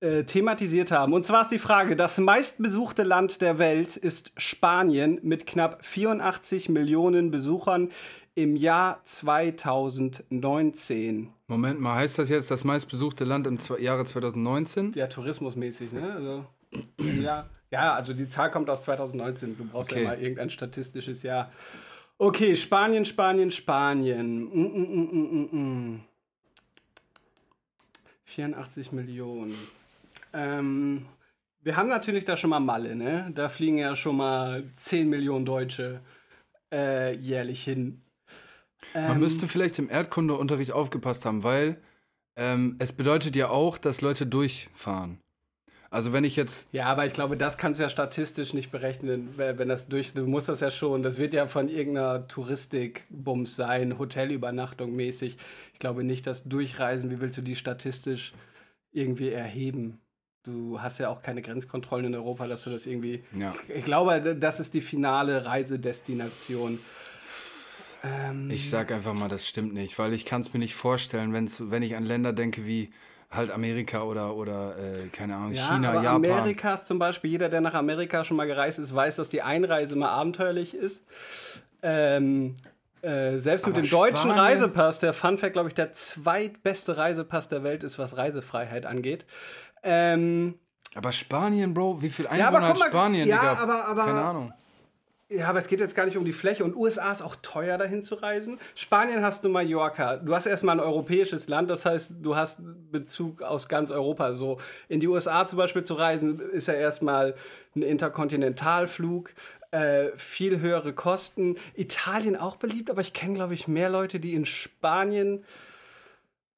äh, thematisiert haben. Und zwar ist die Frage, das meistbesuchte Land der Welt ist Spanien mit knapp 84 Millionen Besuchern im Jahr 2019. Moment mal, heißt das jetzt das meistbesuchte Land im Jahre 2019? Ja, tourismusmäßig, ne? Also, ja. ja, also die Zahl kommt aus 2019. Du brauchst Okay. ja mal irgendein statistisches Jahr. Okay, Spanien, Spanien, Spanien. Mm, mm, mm, mm, mm, mm. 84 Millionen. Ähm, wir haben natürlich da schon mal Malle, ne? Da fliegen ja schon mal 10 Millionen Deutsche äh, jährlich hin. Man Ähm, müsste vielleicht im Erdkundeunterricht aufgepasst haben, weil ähm, es bedeutet ja auch, dass Leute durchfahren. Also wenn ich jetzt, Ja, aber ich glaube, das kannst du ja statistisch nicht berechnen, wenn wenn das durch. Du musst das ja schon. Das wird ja von irgendeiner Touristik-Bums sein, Hotelübernachtung mäßig. Ich glaube nicht, dass Durchreisen, wie willst du die statistisch irgendwie erheben? Du hast ja auch keine Grenzkontrollen in Europa, dass du das irgendwie. ja, Ich glaube, das ist die finale Reisedestination. Ähm, ich sag einfach mal, das stimmt nicht, weil ich kann es mir nicht vorstellen, wenn's, wenn ich an Länder denke wie halt Amerika oder, oder äh, keine Ahnung, Ja, China, aber Japan. Amerika ist zum Beispiel, jeder, der nach Amerika schon mal gereist ist, weiß, dass die Einreise immer abenteuerlich ist. Ähm, äh, selbst mit Aber dem deutschen Spanien- Reisepass, der Fun Fact, glaube ich, der zweitbeste Reisepass der Welt ist, was Reisefreiheit angeht. Ähm, Aber Spanien, Bro, wie viel Einwohner guck hat Spanien, ja, Digga? aber- aber- keine Ahnung. ja, aber es geht jetzt gar nicht um die Fläche und USA ist auch teuer dahin zu reisen. Spanien hast du Mallorca. Du hast erstmal ein europäisches Land, das heißt, du hast Bezug aus ganz Europa. So in die USA zum Beispiel zu reisen, ist ja erstmal ein Interkontinentalflug. Äh, viel höhere Kosten. Italien auch beliebt, aber ich kenne, glaube ich, mehr Leute, die in Spanien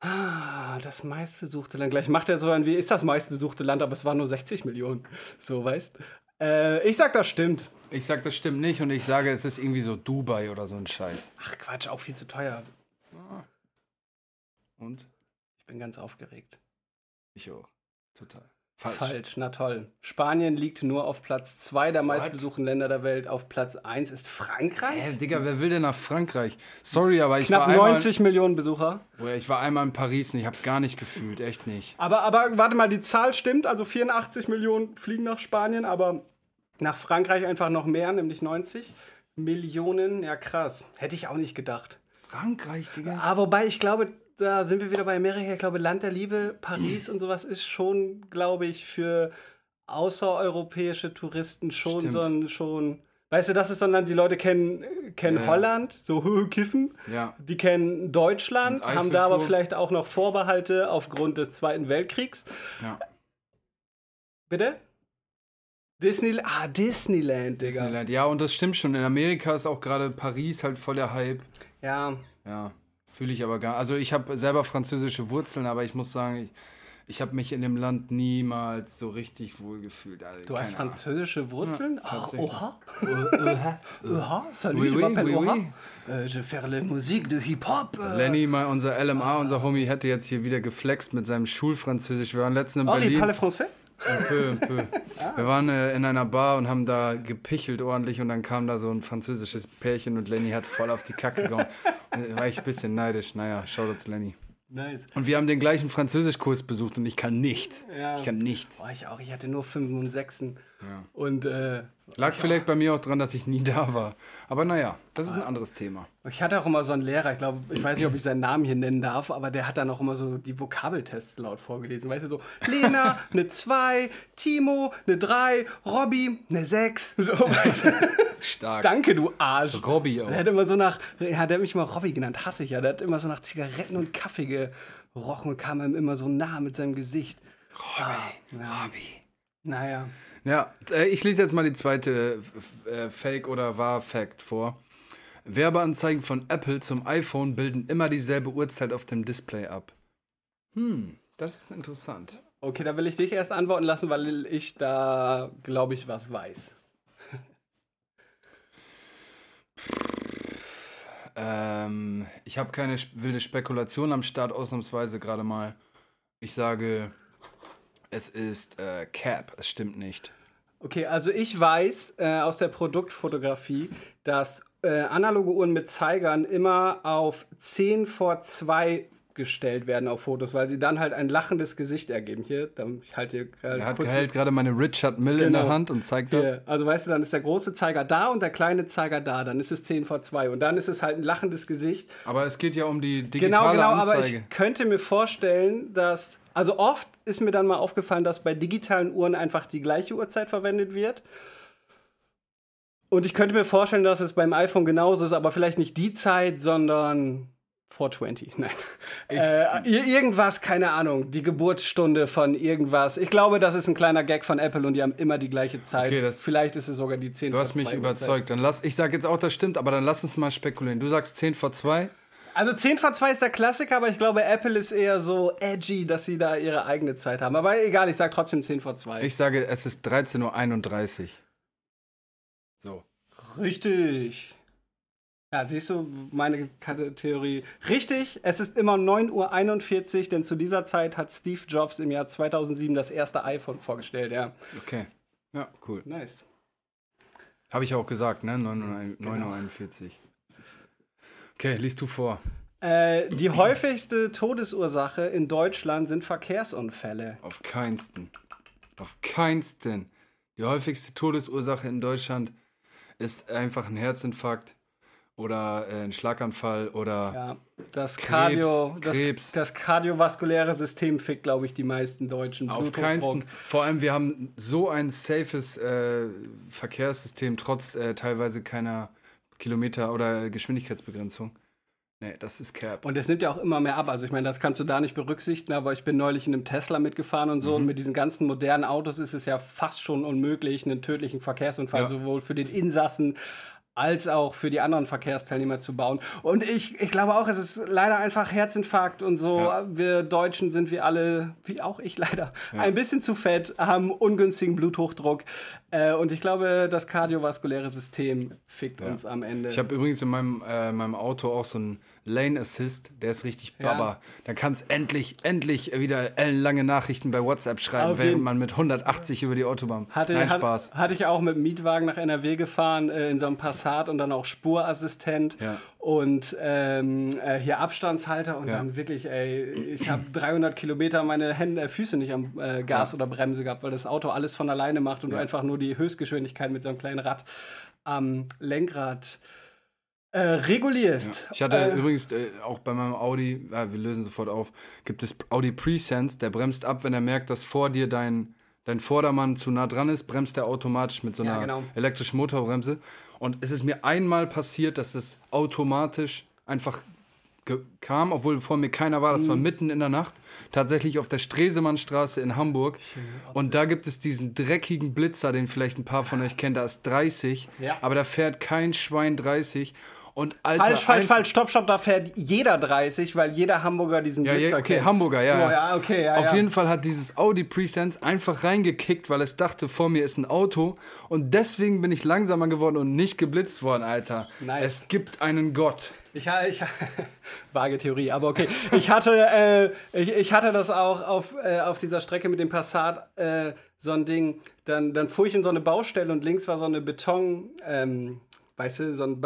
Ah, das meistbesuchte Land. Gleich macht er so ein, wie ist das meistbesuchte Land, aber es waren nur 60 Millionen. So, weißt äh, Ich sag, das stimmt. Ich sag, das stimmt nicht und ich sage, es ist irgendwie so Dubai oder so ein Scheiß. Ach Quatsch, auch viel zu teuer. Und? Ich bin ganz aufgeregt. Ich auch. Total. Falsch. Falsch, na toll. Spanien liegt nur auf Platz 2 der meistbesuchten Länder der Welt. Auf Platz 1 ist Frankreich. Hä, Digga, wer will denn nach Frankreich? Sorry, aber ich Knapp war einmal, 90 Millionen Besucher. Ich war einmal in Paris und ich habe gar nicht gefühlt, echt nicht. Aber, aber warte mal, die Zahl stimmt. Also 84 Millionen fliegen nach Spanien, aber nach Frankreich einfach noch mehr, nämlich 90 Millionen. Ja, krass. Hätte ich auch nicht gedacht. Frankreich, Digga. Ah, wobei ich glaube, da sind wir wieder bei Amerika. Ich glaube, Land der Liebe, Paris und sowas ist schon, glaube ich, für außereuropäische Touristen schon Stimmt. so ein schon. Weißt du, das ist so ein Land, die Leute kennen, kennen Ja. Holland, so "Hö, Kiffen. Ja. Die kennen Deutschland, haben da aber vielleicht auch noch Vorbehalte aufgrund des Zweiten Weltkriegs. Ja. Bitte? Disney, ah, Disneyland, Digga. Disneyland. Ja, und das stimmt schon. In Amerika ist auch gerade Paris halt voll der Hype. Ja, Ja, fühle ich aber gar Also ich habe selber französische Wurzeln, aber ich muss sagen, ich, ich habe mich in dem Land niemals so richtig wohl gefühlt. Also, du hast Ahnung. französische Wurzeln? ah, tatsächlich. oha. oha. Oha. Salut, Oui, je oui, m'appelle oui, Oha. oui. Euh, je fais la musique de Hip-Hop. Lenny, mal unser LMA, unser Homie, hätte jetzt hier wieder geflext mit seinem Schulfranzösisch. Wir waren letztens in Oh, die Berlin. parle français? Un peu, un peu. Wir waren äh, in einer Bar und haben da gepichelt ordentlich und dann kam da so ein französisches Pärchen und Lenny hat voll auf die Kacke gehauen. Und da war ich ein bisschen neidisch. Naja, Shoutouts Lenny. Nice. Und wir haben den gleichen Französischkurs besucht und ich kann nichts. Ja. Ich kann nichts. Boah, ich auch. Ich hatte nur 5 und 6. Und äh, Lag vielleicht bei mir auch dran, dass ich nie da war. Aber naja, das ist ein anderes Thema. ich hatte auch immer so einen Lehrer, ich glaube, ich weiß nicht, ob ich seinen Namen hier nennen darf, aber der hat dann auch immer so die Vokabeltests laut vorgelesen. Weißt du, so Lena, eine 2, Timo, eine 3, Robby, eine 6. So, weißt du? Stark. Danke, du Arsch. Robby auch. Der hat immer so nach, ja, der hat mich mal Robby genannt, hasse ich ja. Der hat immer so nach Zigaretten und Kaffee gerochen und kam ihm immer so nah mit seinem Gesicht. Robby, ja. Robby. Naja. Ja, äh, ich lese jetzt mal die zweite äh, Fake- oder Wahr-Fact vor. Werbeanzeigen von Apple zum iPhone bilden immer dieselbe Uhrzeit auf dem Display ab. Hm, das ist interessant. Okay, da will ich dich erst antworten lassen, weil ich da, glaube ich, was weiß. Ähm, ich habe keine wilde Spekulation am Start, ausnahmsweise gerade mal. Ich sage, es ist äh, Cap, es stimmt nicht. Okay, also ich weiß äh, aus der Produktfotografie, dass äh, analoge Uhren mit Zeigern immer auf 10 vor 2 gestellt werden auf Fotos, weil sie dann halt ein lachendes Gesicht ergeben. Hier, dann, ich halte hier gerade Er hat hält gerade meine Richard Mill in der Genau. Hand und zeigt das. Hier, also weißt du, dann ist der große Zeiger da und der kleine Zeiger da, dann ist es 10 vor 2 und dann ist es halt ein lachendes Gesicht. Aber es geht ja um die digitale Genau, genau, Anzeige. aber ich könnte mir vorstellen, dass. Also oft ist mir dann mal aufgefallen, dass bei digitalen Uhren einfach die gleiche Uhrzeit verwendet wird. Und ich könnte mir vorstellen, dass es beim iPhone genauso ist, aber vielleicht nicht die Zeit, sondern 420. Nein. Äh, ir- irgendwas, keine Ahnung. Die Geburtsstunde von irgendwas. Ich glaube, das ist ein kleiner Gag von Apple und die haben immer die gleiche Zeit. Okay, vielleicht ist es sogar die 10 Du hast vor mich 2 überzeugt. Dann lass, ich sag jetzt auch, das stimmt, aber dann lass uns mal spekulieren. Du sagst 10 vor 2. Also 10 vor 2 ist der Klassiker, aber ich glaube, Apple ist eher so edgy, dass sie da ihre eigene Zeit haben. Aber egal, ich sage trotzdem 10 vor 2. Ich sage, es ist 13.31 Uhr. So. Richtig. Ja, siehst du, meine Theorie. Richtig, es ist immer 9.41 Uhr, denn zu dieser Zeit hat Steve Jobs im Jahr 2007 das erste iPhone vorgestellt, ja. Okay. Ja, cool. Nice. Habe ich auch gesagt, ne? 9.41 Uhr. Okay, liest du vor. Äh, die häufigste Todesursache in Deutschland sind Verkehrsunfälle. Auf keinsten. Auf keinsten. Die häufigste Todesursache in Deutschland ist einfach ein Herzinfarkt oder äh, ein Schlaganfall oder Ja, das Krebs, Cardio, das, Krebs. das kardiovaskuläre System fickt, glaube ich, die meisten Deutschen. Auf keinsten. Vor allem, wir haben so ein safes äh, Verkehrssystem, trotz äh, teilweise keiner Kilometer- oder Geschwindigkeitsbegrenzung. Nee, das ist Cap. Und es nimmt ja auch immer mehr ab. Also ich meine, das kannst du da nicht berücksichtigen, aber ich bin neulich in einem Tesla mitgefahren und Mhm. so. Und mit diesen ganzen modernen Autos ist es ja fast schon unmöglich, einen tödlichen Verkehrsunfall Ja. sowohl für den Insassen als auch für die anderen Verkehrsteilnehmer zu bauen. Und ich, ich glaube auch, es ist leider einfach Herzinfarkt und so. Ja. Wir Deutschen sind wir alle, wie auch ich leider, ein bisschen zu fett, haben ungünstigen Bluthochdruck. Äh, und ich glaube, das kardiovaskuläre System fickt uns am Ende. Ich habe übrigens in meinem, äh, meinem Auto auch so einen Lane Assist, der ist richtig Ja. Baba. Da kannst endlich, endlich wieder ellenlange Nachrichten bei WhatsApp schreiben, während man mit 180 über die Autobahn. Hatte, Nein, hat- Spaß. Hatte ich auch mit dem Mietwagen nach NRW gefahren, äh, in so einem Passat und dann auch Spurassistent Ja. und ähm, äh, hier Abstandshalter und Ja. dann wirklich, ey, ich habe 300 Kilometer meine Hände, äh, Füße nicht am äh, Gas oder Bremse gehabt, weil das Auto alles von alleine macht und du einfach nur die Höchstgeschwindigkeit mit so einem kleinen Rad am Lenkrad äh, regulierst. Ich hatte äh, übrigens äh, auch bei meinem Audi, ja, wir lösen sofort auf, gibt es Audi Presense, der bremst ab, wenn er merkt, dass vor dir dein, dein Vordermann zu nah dran ist, bremst er automatisch mit so Ja, einer genau. elektrischen Motorbremse. Und es ist mir einmal passiert, dass es automatisch einfach kam, obwohl vor mir keiner war. Das Mhm. war mitten in der Nacht. Tatsächlich auf der Stresemannstraße in Hamburg. Und da gibt es diesen dreckigen Blitzer, den vielleicht ein paar von euch kennt. Da ist 30. Ja. Aber da fährt kein Schwein 30. Und Alter, Falsch, falsch, falsch, stopp, stopp, da fährt jeder 30, weil jeder Hamburger diesen Ja, Blitzer ja, okay, kennt. Hamburger, ja. So, ja, okay, ja, Auf jeden Fall hat dieses Audi Presense einfach reingekickt, weil es dachte, vor mir ist ein Auto. Und deswegen bin ich langsamer geworden und nicht geblitzt worden, Alter. Nice. Es gibt einen Gott. Ich, ich, vage Theorie, aber okay. Ich hatte, äh, ich, ich hatte das auch auf, äh, auf dieser Strecke mit dem Passat, äh, so ein Ding. Dann, dann fuhr ich in so eine Baustelle und links war so eine Beton, ähm, weißt du, so ein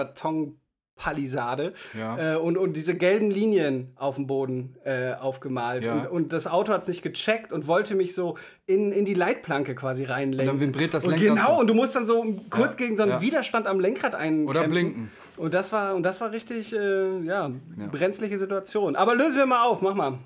Betonpalisade. Ja. Äh, und, und diese gelben Linien auf dem Boden äh, aufgemalt. Ja. Und, und das Auto hat es nicht gecheckt und wollte mich so in, in die Leitplanke quasi reinlenken. Und dann vibriert das und Lenkrad Genau, so. und du musst dann so kurz Ja, gegen so einen. Widerstand am Lenkrad ein Oder blinken. und das war, und das war richtig, äh, ja, brenzliche Situation. Aber lösen wir mal auf, mach mal.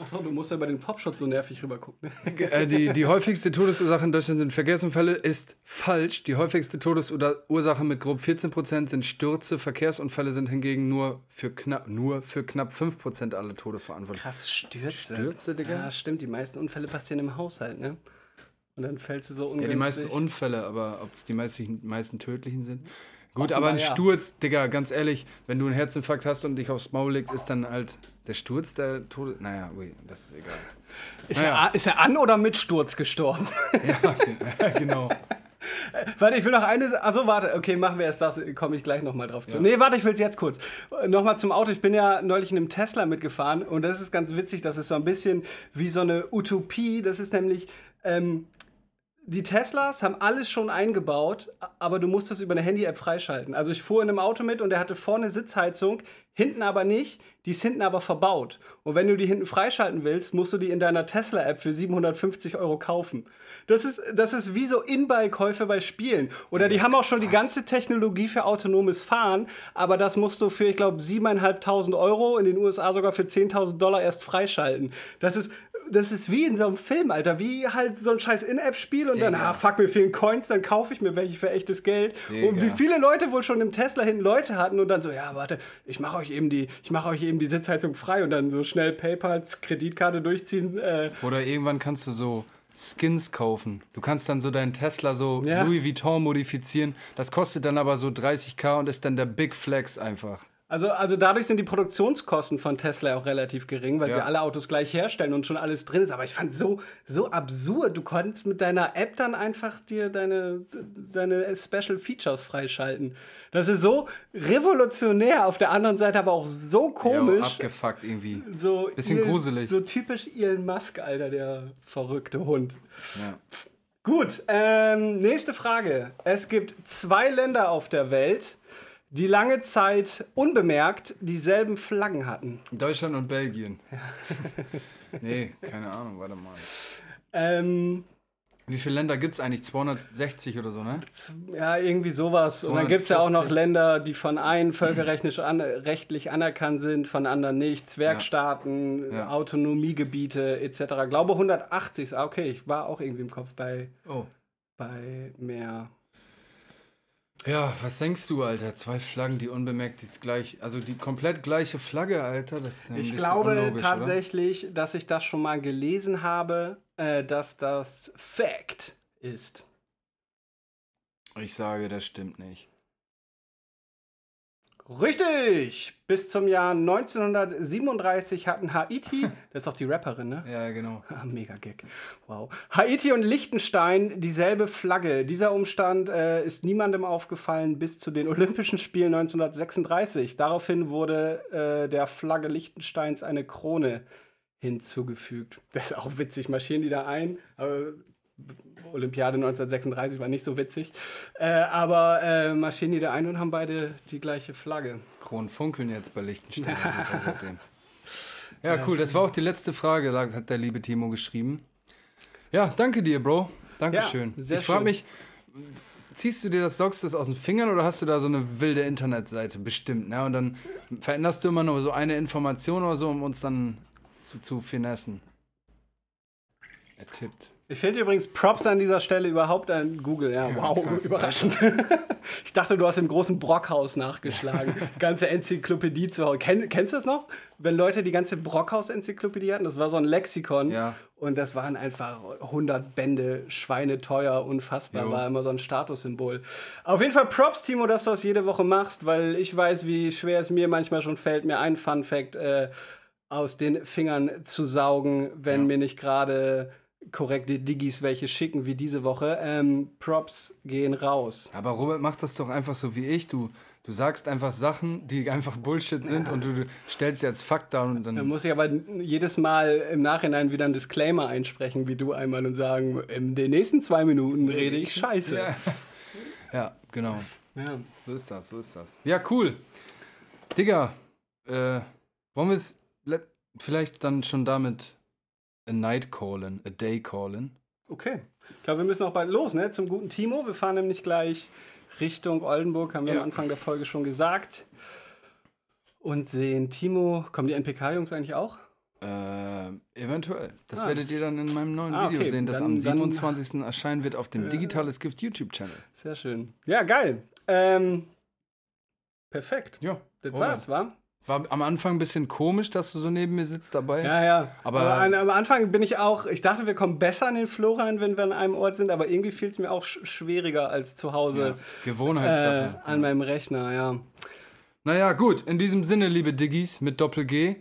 Achso, du musst ja bei den Popschutz so nervig rüber gucken. Ne? Äh, die, die häufigste Todesursache in Deutschland sind Verkehrsunfälle, ist falsch. Die häufigste Todesursache mit grob 14% sind Stürze. Verkehrsunfälle sind hingegen nur für knapp, nur für knapp 5% aller Tode verantwortlich. Krass, Stürze. Stürze, Digga? Ja, stimmt, die meisten Unfälle passieren im Haushalt, ne? Und dann fällst du so Ja, ungünstig. die meisten Unfälle, aber ob es die meisten, meisten tödlichen sind? Gut, Offenbar aber ein ja. Sturz, Digga, ganz ehrlich, wenn du einen Herzinfarkt hast und dich aufs Maul legst, ist dann halt der Sturz der Tode. Naja, ui, das ist egal. ist, er, ist er an oder mit Sturz gestorben? genau. warte, ich will noch eine. Also warte, okay, machen wir erst das, komme ich gleich nochmal drauf zu. Nee, warte, ich will es jetzt kurz. Nochmal zum Auto. Ich bin ja neulich in einem Tesla mitgefahren und das ist ganz witzig. Das ist so ein bisschen wie so eine Utopie. Das ist nämlich. Ähm, die Teslas haben alles schon eingebaut, aber du musst das über eine Handy-App freischalten. Also ich fuhr in einem Auto mit und der hatte vorne Sitzheizung, hinten aber nicht. Die ist hinten aber verbaut. Und wenn du die hinten freischalten willst, musst du die in deiner Tesla-App für 750 Euro kaufen. Das ist, das ist wie so In-Buy-Käufe bei Spielen. Oder die haben auch schon die ganze Technologie für autonomes Fahren, aber das musst du für, ich glaube, 7.500 Euro, in den USA sogar für 10.000 Dollar erst freischalten. Das ist, das ist wie in so einem Film, Alter. Wie halt so ein scheiß In-App-Spiel und dann, Digga. ah, fuck, mir fehlen Coins, dann kaufe ich mir welche für echtes Geld. Und wie Digga. viele Leute wohl schon im Tesla hinten Leute hatten und dann so, ja, warte, ich mache euch eben die, ich mache euch eben die Sitzheizung frei und dann so schnell PayPals Kreditkarte durchziehen. Äh, Oder irgendwann kannst du so Skins kaufen. Du kannst dann so deinen Tesla so Ja. Louis Vuitton modifizieren. Das kostet dann aber so 30k und ist dann der Big Flex einfach. Also, also dadurch sind die Produktionskosten von Tesla auch relativ gering, weil sie Ja. alle Autos gleich herstellen und schon alles drin ist. Aber ich fand so so absurd. Du konntest mit deiner App dann einfach dir deine, deine Special Features freischalten. Das ist so revolutionär, auf der anderen Seite aber auch so Ja, komisch. abgefuckt irgendwie. so Bisschen Elon- gruselig. So typisch Elon Musk, Alter, der verrückte Hund. Ja. Gut, ähm, nächste Frage. Es gibt zwei Länder auf der Welt, die lange Zeit unbemerkt dieselben Flaggen hatten. Deutschland und Belgien. nee, keine Ahnung, warte mal. Ähm, Wie viele Länder gibt es eigentlich? 260 oder so, ne? ja, irgendwie sowas. Und dann gibt es ja auch noch 250. Länder, die von einen völkerrechtlich an, rechtlich anerkannt sind, von anderen nicht. Zwergstaaten, Ja. Autonomiegebiete etc. Glaube 180. Ah, okay, ich war auch irgendwie im Kopf bei, Oh. bei mehr. Ja, was denkst du, Alter? Zwei Flaggen, die unbemerkt ist gleich, also die komplett gleiche Flagge, Alter. Das ist ja Ich glaube tatsächlich, dass ich das schon mal gelesen habe, äh, dass das Fact ist. Oder? Ich sage, das stimmt nicht. Richtig! Bis zum Jahr 1937 hatten Haiti, das ist doch die Rapperin, ne? Ja, genau. Ah, Mega Gag. Wow. Haiti und Liechtenstein dieselbe Flagge. Dieser Umstand äh, ist niemandem aufgefallen bis zu den Olympischen Spielen 1936. Daraufhin wurde äh, der Flagge Liechtensteins eine Krone hinzugefügt. Das ist auch witzig. Marschieren die da ein? Aber Olympiade 1936 war nicht so witzig. Äh, aber äh, marschieren die da ein und haben beide die gleiche Flagge. Kronen funkeln jetzt bei Liechtenstein. Ja, cool. Das war auch die letzte Frage, hat der liebe Timo geschrieben. Ja, danke dir, Bro. Dankeschön. Ja, ich frage mich, ziehst du dir das, saugst du das aus den Fingern oder hast du da so eine wilde Internetseite? Bestimmt, ne? Und dann veränderst du immer nur so eine Information oder so, um uns dann zu, zu finessen. Er tippt. Ich finde übrigens Props an dieser Stelle überhaupt an Google. Ja, wow, krass. überraschend. ich dachte, du hast im großen Brockhaus nachgeschlagen. ganze Enzyklopädie zu Hause. Kenn, kennst du das noch? Wenn Leute die ganze Brockhaus-Enzyklopädie hatten, das war so ein Lexikon. Ja. Und das waren einfach 100 Bände, schweineteuer, unfassbar, Jo. war immer so ein Statussymbol. Auf jeden Fall Props, Timo, dass du das jede Woche machst, weil ich weiß, wie schwer es mir manchmal schon fällt, mir einen Fun-Fact äh, aus den Fingern zu saugen, wenn mir nicht gerade korrekte Diggis welche schicken, wie diese Woche. Ähm, Props gehen raus. Aber Robert macht das doch einfach so wie ich. Du, du sagst einfach Sachen, die einfach Bullshit sind und du, du stellst sie als Fakt dar und Da dann. muss ich aber jedes Mal im Nachhinein wieder einen Disclaimer einsprechen, wie du einmal und sagen, in den nächsten zwei Minuten rede ich scheiße. Ja. ja, genau. Ja. So ist das, so ist das. Ja, cool. Digga, äh, wollen wir es le- vielleicht dann schon damit a night callen, a day callen? Okay. Ich glaube, wir müssen auch bald los, ne? Zum guten Timo. Wir fahren nämlich gleich Richtung Oldenburg, haben wir Ja. am Anfang der Folge schon gesagt. Und sehen Timo. Kommen die NPK-Jungs eigentlich auch? Äh, eventuell. Das Ah. werdet ihr dann in meinem neuen Ah, Video okay. sehen, das Dann- am dann- 27. erscheinen wird auf dem Digitales Gift YouTube-Channel. Sehr schön. Ja, geil. Ähm, perfekt. Ja, Das war's, wa? War am Anfang ein bisschen komisch, dass du so neben mir sitzt dabei. Ja, ja. Aber- Aber, an, am Anfang bin ich auch, ich dachte, wir kommen besser an den Flow rein, wenn wir an einem Ort sind, aber irgendwie fiel es mir auch sch schwieriger als zu Hause äh, Gewohnheitssache. an meinem Rechner, ja. Naja, gut. In diesem Sinne, liebe Diggis mit Doppel-G,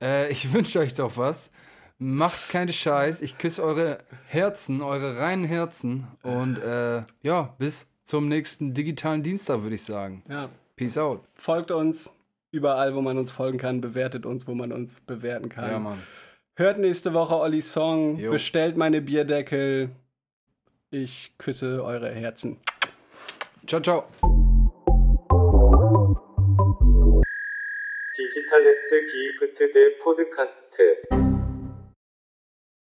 äh, ich wünsche euch doch was. Macht keinen Scheiß. Ich küsse eure Herzen, eure reinen Herzen. Und äh, ja, bis zum nächsten digitalen Dienstag, würde ich sagen. ja. Peace out. Folgt uns überall, wo man uns folgen kann, bewertet uns, wo man uns bewerten kann. Ja, Mann. Hört nächste Woche Ollis Song, Jo. bestellt meine Bierdeckel. Ich küsse eure Herzen. Ciao, ciao. 디지털 S 기프트 대 포드카스트